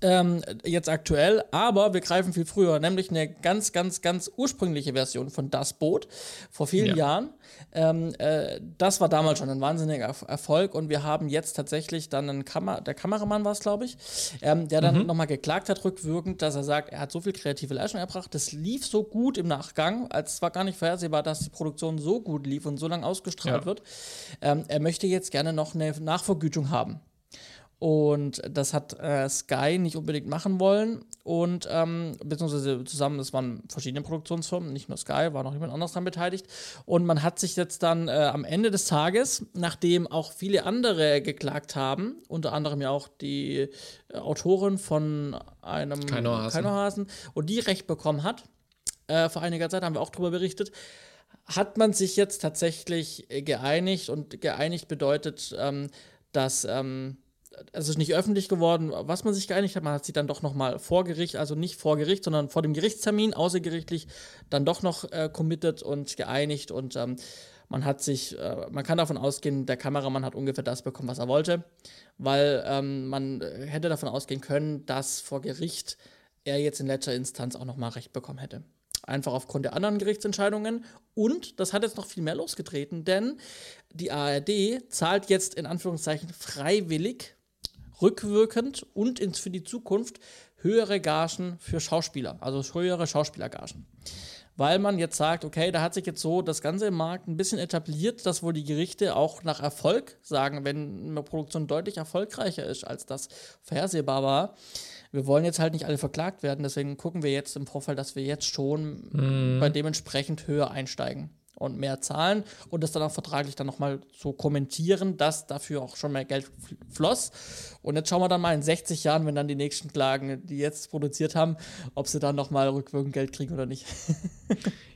Ähm, jetzt aktuell, aber wir greifen viel früher, nämlich eine ganz, ganz, ganz ursprüngliche Version von Das Boot vor vielen Ja. Jahren. Ähm, äh, das war damals schon ein wahnsinniger Erf- Erfolg und wir haben jetzt tatsächlich dann einen Kamer der Kameramann war es, glaube ich, ähm, der dann nochmal geklagt hat rückwirkend, dass er sagt, er hat so viel kreative Leistung erbracht, das lief so gut im Nachgang, als es war gar nicht vorhersehbar, dass die Produktion so gut lief und so lange ausgestrahlt Ja. wird. Ähm, er möchte jetzt gerne noch eine Nachvergütung haben. Und das hat äh, Sky nicht unbedingt machen wollen. Und ähm, beziehungsweise zusammen, es waren verschiedene Produktionsfirmen, nicht nur Sky, war noch jemand anderes daran beteiligt. Und man hat sich jetzt dann äh, am Ende des Tages, nachdem auch viele andere geklagt haben, unter anderem ja auch die äh, Autorin von einem Keinohasen. Keinohasen, und die Recht bekommen hat, äh, vor einiger Zeit haben wir auch darüber berichtet, hat man sich jetzt tatsächlich geeinigt und geeinigt bedeutet, ähm, dass ähm, es ist nicht öffentlich geworden, was man sich geeinigt hat. Man hat sich dann doch noch mal vor Gericht, also nicht vor Gericht, sondern vor dem Gerichtstermin außergerichtlich dann doch noch äh, committed und geeinigt und ähm, man hat sich, äh, man kann davon ausgehen, der Kameramann hat ungefähr das bekommen, was er wollte, weil ähm, man hätte davon ausgehen können, dass vor Gericht er jetzt in letzter Instanz auch noch mal Recht bekommen hätte. Einfach aufgrund der anderen Gerichtsentscheidungen. Und das hat jetzt noch viel mehr losgetreten, denn die ARD zahlt jetzt in Anführungszeichen freiwillig, rückwirkend und ins, für die Zukunft höhere Gagen für Schauspieler, also höhere Schauspielergagen. Weil man jetzt sagt, okay, da hat sich jetzt so das Ganze im Markt ein bisschen etabliert, dass wohl die Gerichte auch nach Erfolg sagen, wenn eine Produktion deutlich erfolgreicher ist, als das vorhersehbar war. Wir wollen jetzt halt nicht alle verklagt werden, deswegen gucken wir jetzt im Vorfeld, dass wir jetzt schon bei dementsprechend höher einsteigen und mehr zahlen und das dann auch vertraglich dann nochmal so kommentieren, dass dafür auch schon mehr Geld fl- floss. Und jetzt schauen wir dann mal in 60 Jahren, wenn dann die nächsten Klagen, die jetzt produziert haben, ob sie dann nochmal rückwirkend Geld kriegen oder nicht.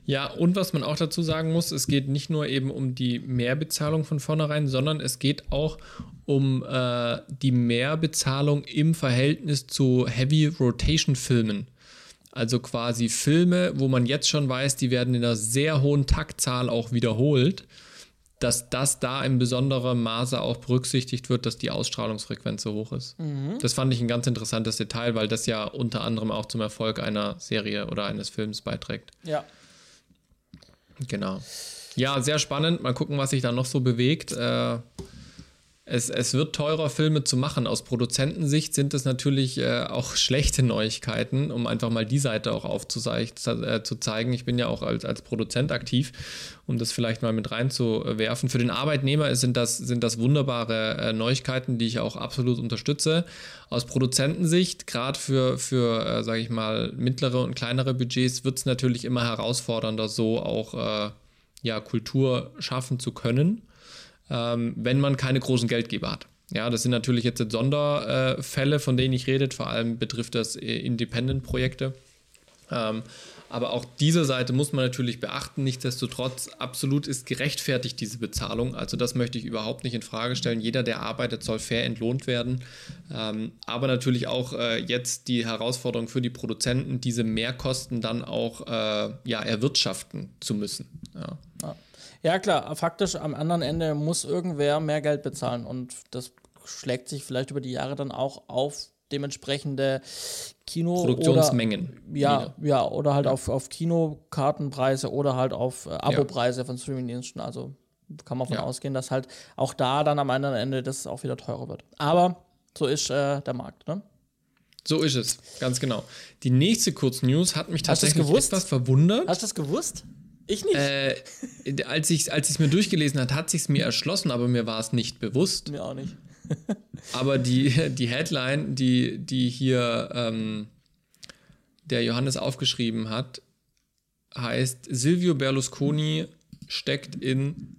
Ja, und was man auch dazu sagen muss, es geht nicht nur eben um die Mehrbezahlung von vornherein, sondern es geht auch um äh, die Mehrbezahlung im Verhältnis zu Heavy Rotation Filmen. Also quasi Filme, wo man jetzt schon weiß, die werden in einer sehr hohen Taktzahl auch wiederholt. dass das da in besonderem Maße auch berücksichtigt wird, dass die Ausstrahlungsfrequenz so hoch ist. Mhm. Das fand ich ein ganz interessantes Detail, weil das ja unter anderem auch zum Erfolg einer Serie oder eines Films beiträgt. Ja. Genau. Ja, sehr spannend. Mal gucken, was sich da noch so bewegt. Äh, es, es wird teurer, Filme zu machen. Aus Produzentensicht sind das natürlich äh, auch schlechte Neuigkeiten, um einfach mal die Seite auch aufzuzeigen. Äh. Ich bin ja auch als, als Produzent aktiv, um das vielleicht mal mit reinzuwerfen. Für den Arbeitnehmer sind das, sind das wunderbare äh, Neuigkeiten, die ich auch absolut unterstütze. Aus Produzentensicht, gerade für, für äh, sage ich mal, mittlere und kleinere Budgets, wird es natürlich immer herausfordernder, so auch äh, ja, Kultur schaffen zu können ähm, wenn man keine großen Geldgeber hat. Ja, das sind natürlich jetzt Sonderfälle, von denen ich rede. Vor allem betrifft das äh, Independent-Projekte. Ähm, aber auch diese Seite muss man natürlich beachten. Nichtsdestotrotz, absolut ist gerechtfertigt diese Bezahlung. Also das möchte ich überhaupt nicht in Frage stellen. Jeder, der arbeitet, soll fair entlohnt werden. Ähm, aber natürlich auch äh, jetzt die Herausforderung für die Produzenten, diese Mehrkosten dann auch äh, ja, erwirtschaften zu müssen. Ja. ja. Ja, klar, faktisch am anderen Ende muss irgendwer mehr Geld bezahlen und das schlägt sich vielleicht über die Jahre dann auch auf dementsprechende Kino Produktionsmengen. Oder, ja, ja, oder halt ja. auf, auf Kinokartenpreise oder halt auf äh, Abopreise ja. von Streamingdiensten. Also kann man davon ja. ausgehen, dass halt auch da dann am anderen Ende das auch wieder teurer wird. Aber so ist äh, der Markt, ne? So ist es, ganz genau. Die nächste Kurznews hat mich tatsächlich etwas verwundert. Hast du das gewusst? Ich nicht. Äh, als ich es mir durchgelesen hat, hat sich mir erschlossen, aber mir war es nicht bewusst. Mir auch nicht. aber die, die Headline, die, die hier ähm, der Johannes aufgeschrieben hat, heißt Silvio Berlusconi steckt in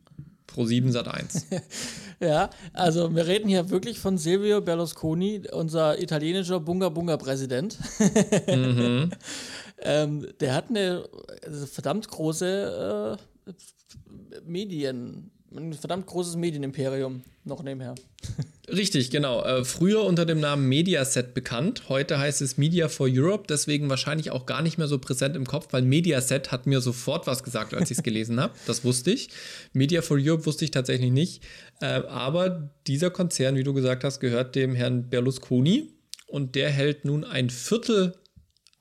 Pro7 Sat 1. ja, also wir reden hier wirklich von Silvio Berlusconi, unser italienischer Bunga-Bunga-Präsident. mhm. ähm, der hat eine also verdammt große äh, Medien, ein verdammt großes Medienimperium noch nebenher. Richtig, genau. Äh, früher unter dem Namen Mediaset bekannt. Heute heißt es Media for Europe, deswegen wahrscheinlich auch gar nicht mehr so präsent im Kopf, weil Mediaset hat mir sofort was gesagt, als ich es gelesen habe. Das wusste ich. Media for Europe wusste ich tatsächlich nicht. Äh, aber dieser Konzern, wie du gesagt hast, gehört dem Herrn Berlusconi und der hält nun ein Viertel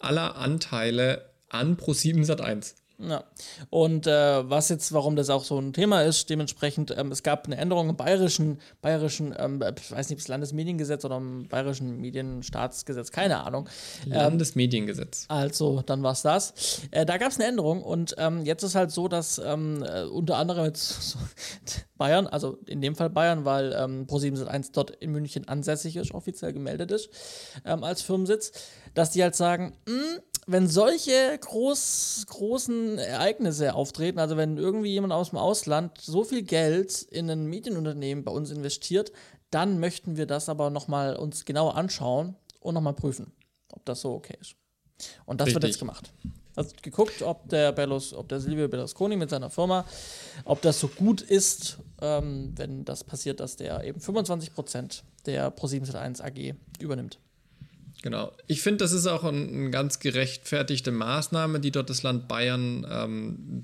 aller Anteile an Pro7 Sat1. Ja. Und äh, was jetzt, warum das auch so ein Thema ist, dementsprechend, ähm, es gab eine Änderung im bayerischen, bayerischen, ähm, ich weiß nicht, ob es Landesmediengesetz oder im bayerischen Medienstaatsgesetz, keine Ahnung. Ähm, Landesmediengesetz. Also, dann war es das. Äh, da gab es eine Änderung und ähm, jetzt ist halt so, dass ähm, äh, unter anderem jetzt so Bayern, also in dem Fall Bayern, weil ähm, Pro7 dort in München ansässig ist, offiziell gemeldet ist, ähm, als Firmensitz, dass die halt sagen, hm, wenn solche groß, großen Ereignisse auftreten, also wenn irgendwie jemand aus dem Ausland so viel Geld in ein Medienunternehmen bei uns investiert, dann möchten wir das aber nochmal uns genauer anschauen und nochmal prüfen, ob das so okay ist. Und das Richtig. wird jetzt gemacht. Also geguckt, ob der, Berlus, ob der Silvio Berlusconi mit seiner Firma, ob das so gut ist, ähm, wenn das passiert, dass der eben 25% der Pro701 AG übernimmt. Genau. Ich finde, das ist auch eine ein ganz gerechtfertigte Maßnahme, die dort das Land Bayern ähm,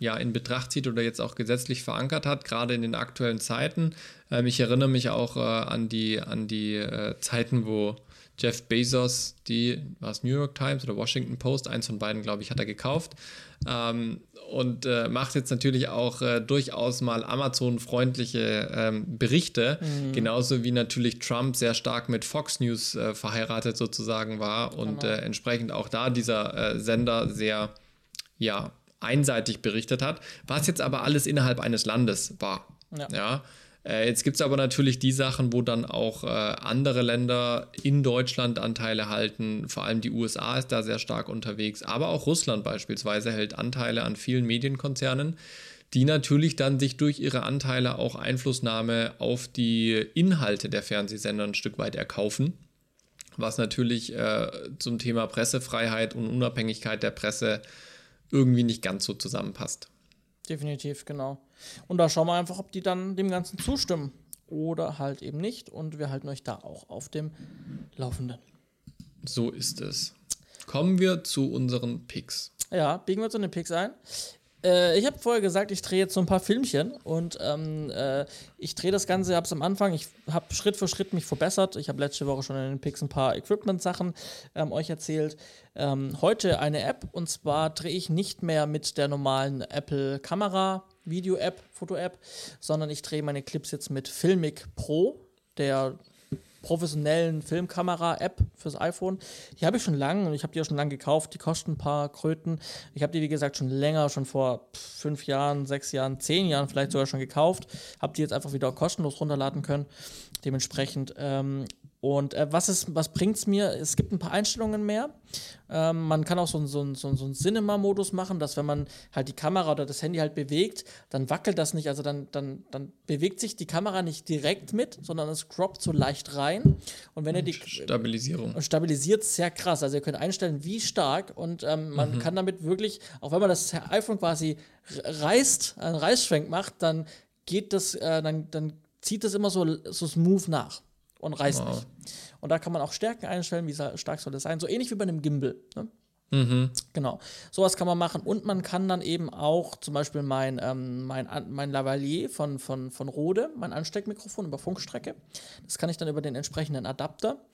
ja in Betracht zieht oder jetzt auch gesetzlich verankert hat, gerade in den aktuellen Zeiten. Ähm, ich erinnere mich auch äh, an die, an die äh, Zeiten, wo Jeff Bezos, die, war es New York Times oder Washington Post, eins von beiden, glaube ich, hat er gekauft. Ähm, und äh, macht jetzt natürlich auch äh, durchaus mal Amazon-freundliche ähm, Berichte, mhm. genauso wie natürlich Trump sehr stark mit Fox News äh, verheiratet sozusagen war und genau. Äh, entsprechend auch da dieser äh, Sender sehr, ja, einseitig berichtet hat, was jetzt aber alles innerhalb eines Landes war. Ja. ja? Äh, jetzt gibt es aber natürlich die Sachen, wo dann auch äh, andere Länder in Deutschland Anteile halten. Vor allem die USA ist da sehr stark unterwegs, aber auch Russland beispielsweise hält Anteile an vielen Medienkonzernen, die natürlich dann sich durch ihre Anteile auch Einflussnahme auf die Inhalte der Fernsehsender ein Stück weit erkaufen. Was natürlich äh, zum Thema Pressefreiheit und Unabhängigkeit der Presse irgendwie nicht ganz so zusammenpasst. Definitiv, genau. Und da schauen wir einfach, ob die dann dem Ganzen zustimmen oder halt eben nicht. Und wir halten euch da auch auf dem Laufenden. So ist es. Kommen wir zu unseren Picks. Ja, biegen wir zu den Picks ein. äh, ich habe vorher gesagt, ich drehe jetzt so ein paar Filmchen und ähm, äh, ich drehe das Ganze, habe es am Anfang, ich habe Schritt für Schritt mich verbessert. Ich habe letzte Woche schon in den Pix ein paar Equipment-Sachen ähm, euch erzählt. Ähm, heute eine App und zwar drehe ich nicht mehr mit der normalen Apple-Kamera. Video-App, Foto-App, sondern ich drehe meine Clips jetzt mit Filmic Pro, der professionellen Filmkamera-App fürs iPhone. Die habe ich schon lange und ich habe die auch schon lange gekauft. Die kosten ein paar Kröten. Ich habe die, wie gesagt, schon länger, schon vor fünf Jahren, sechs Jahren, zehn Jahren vielleicht sogar schon gekauft. Habe die jetzt einfach wieder kostenlos runterladen können. Dementsprechend ähm, und äh, was, was bringt es mir? Es gibt ein paar Einstellungen mehr. Ähm, man kann auch so, so, so, so einen Cinema-Modus machen, dass wenn man halt die Kamera oder das Handy halt bewegt, dann wackelt das nicht. Also dann, dann, dann bewegt sich die Kamera nicht direkt mit, sondern es croppt so leicht rein. Und wenn ihr die. Stabilisierung. Und stabilisiert sehr krass. Also ihr könnt einstellen, wie stark. Und ähm, man mhm. kann damit wirklich, auch wenn man das iPhone quasi reißt, einen Reißschwenk macht, dann geht das, äh, dann, dann zieht das immer so, so smooth nach und reißt wow. nicht. Und da kann man auch Stärken einstellen, wie stark soll das sein. So ähnlich wie bei einem Gimbal. Ne? Mhm. Genau. Sowas kann man machen. Und man kann dann eben auch zum Beispiel mein, ähm, mein, mein Lavalier von, von, von Rode, mein Ansteckmikrofon über Funkstrecke, das kann ich dann über den entsprechenden Adapter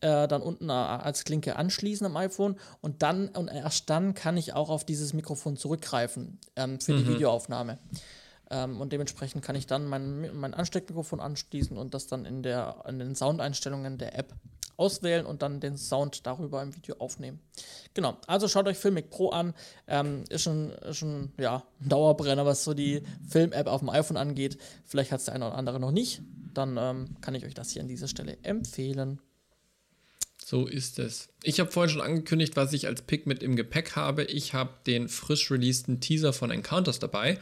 äh, dann unten äh, als Klinke anschließen am iPhone und dann und erst dann kann ich auch auf dieses Mikrofon zurückgreifen ähm, für mhm. die Videoaufnahme. Ähm, und dementsprechend kann ich dann mein, mein Ansteckmikrofon anschließen und das dann in, der, in den Soundeinstellungen der App auswählen und dann den Sound darüber im Video aufnehmen. Genau, also schaut euch Filmic Pro an. Ähm, ist schon, ist schon ja, ein Dauerbrenner, was so die Film-App auf dem iPhone angeht. Vielleicht hat es der eine oder andere noch nicht. Dann ähm, kann ich euch das hier an dieser Stelle empfehlen. So ist es. Ich habe vorhin schon angekündigt, was ich als Pick mit im Gepäck habe. Ich habe den frisch releaseden Teaser von Encounters dabei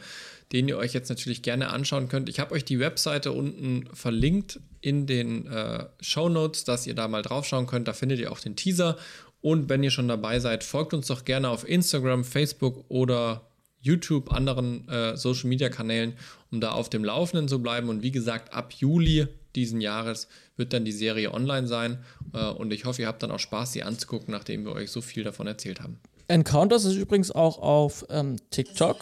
den ihr euch jetzt natürlich gerne anschauen könnt. Ich habe euch die Webseite unten verlinkt in den äh, Show Notes, dass ihr da mal draufschauen könnt. Da findet ihr auch den Teaser. Und wenn ihr schon dabei seid, folgt uns doch gerne auf Instagram, Facebook oder YouTube, anderen äh, Social Media Kanälen, um da auf dem Laufenden zu bleiben. Und wie gesagt, ab Juli diesen Jahres wird dann die Serie online sein. Äh, und ich hoffe, ihr habt dann auch Spaß, sie anzugucken, nachdem wir euch so viel davon erzählt haben. Encounters ist übrigens auch auf ähm, TikTok.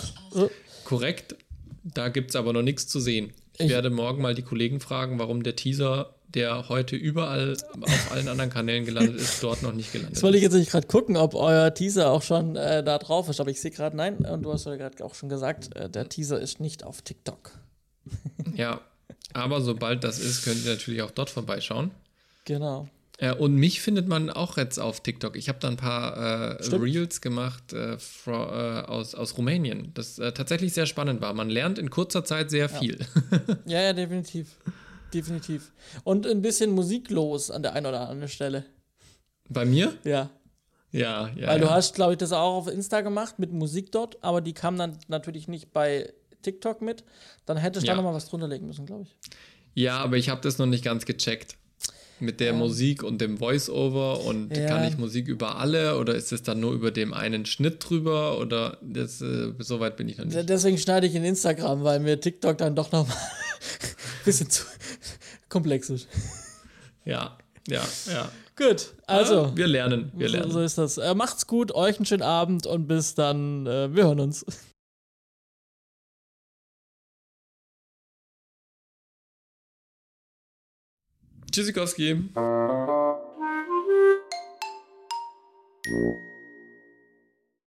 Korrekt. Da gibt es aber noch nichts zu sehen. Ich, ich, werde morgen mal die Kollegen fragen, warum der Teaser, der heute überall auf allen anderen Kanälen gelandet ist, dort noch nicht gelandet ist. Das wollte ich jetzt nicht gerade gucken, ob euer Teaser auch schon äh, da drauf ist. Aber ich sehe gerade, nein, und du hast ja gerade auch schon gesagt, äh, der Teaser ist nicht auf TikTok. ja, aber sobald das ist, könnt ihr natürlich auch dort vorbeischauen. Genau. Äh, und mich findet man auch jetzt auf TikTok. Ich habe da ein paar äh, Reels gemacht äh, äh, aus, aus Rumänien, das äh, tatsächlich sehr spannend war. Man lernt in kurzer Zeit sehr viel. Ja, ja, definitiv. Definitiv. Und ein bisschen musiklos an der einen oder anderen Stelle. Bei mir? Ja. Ja, ja. Weil ja. du hast, glaube ich, das auch auf Insta gemacht mit Musik dort, aber die kam dann natürlich nicht bei TikTok mit. Dann hättest du ja. da nochmal was drunter legen müssen, glaube ich. Ja, aber ich habe das noch nicht ganz gecheckt mit der ja. Musik und dem Voice-Over und ja. kann ich Musik über alle oder ist es dann nur über dem einen Schnitt drüber oder das, äh, so weit bin ich noch nicht. Deswegen schneide ich in Instagram, weil mir TikTok dann doch noch mal ein bisschen zu komplex ist. Ja, ja, ja. Gut, also. Wir lernen, wir lernen. So, so ist das. Äh, macht's gut, euch einen schönen Abend und bis dann. Äh, wir hören uns. Tschüssikowski.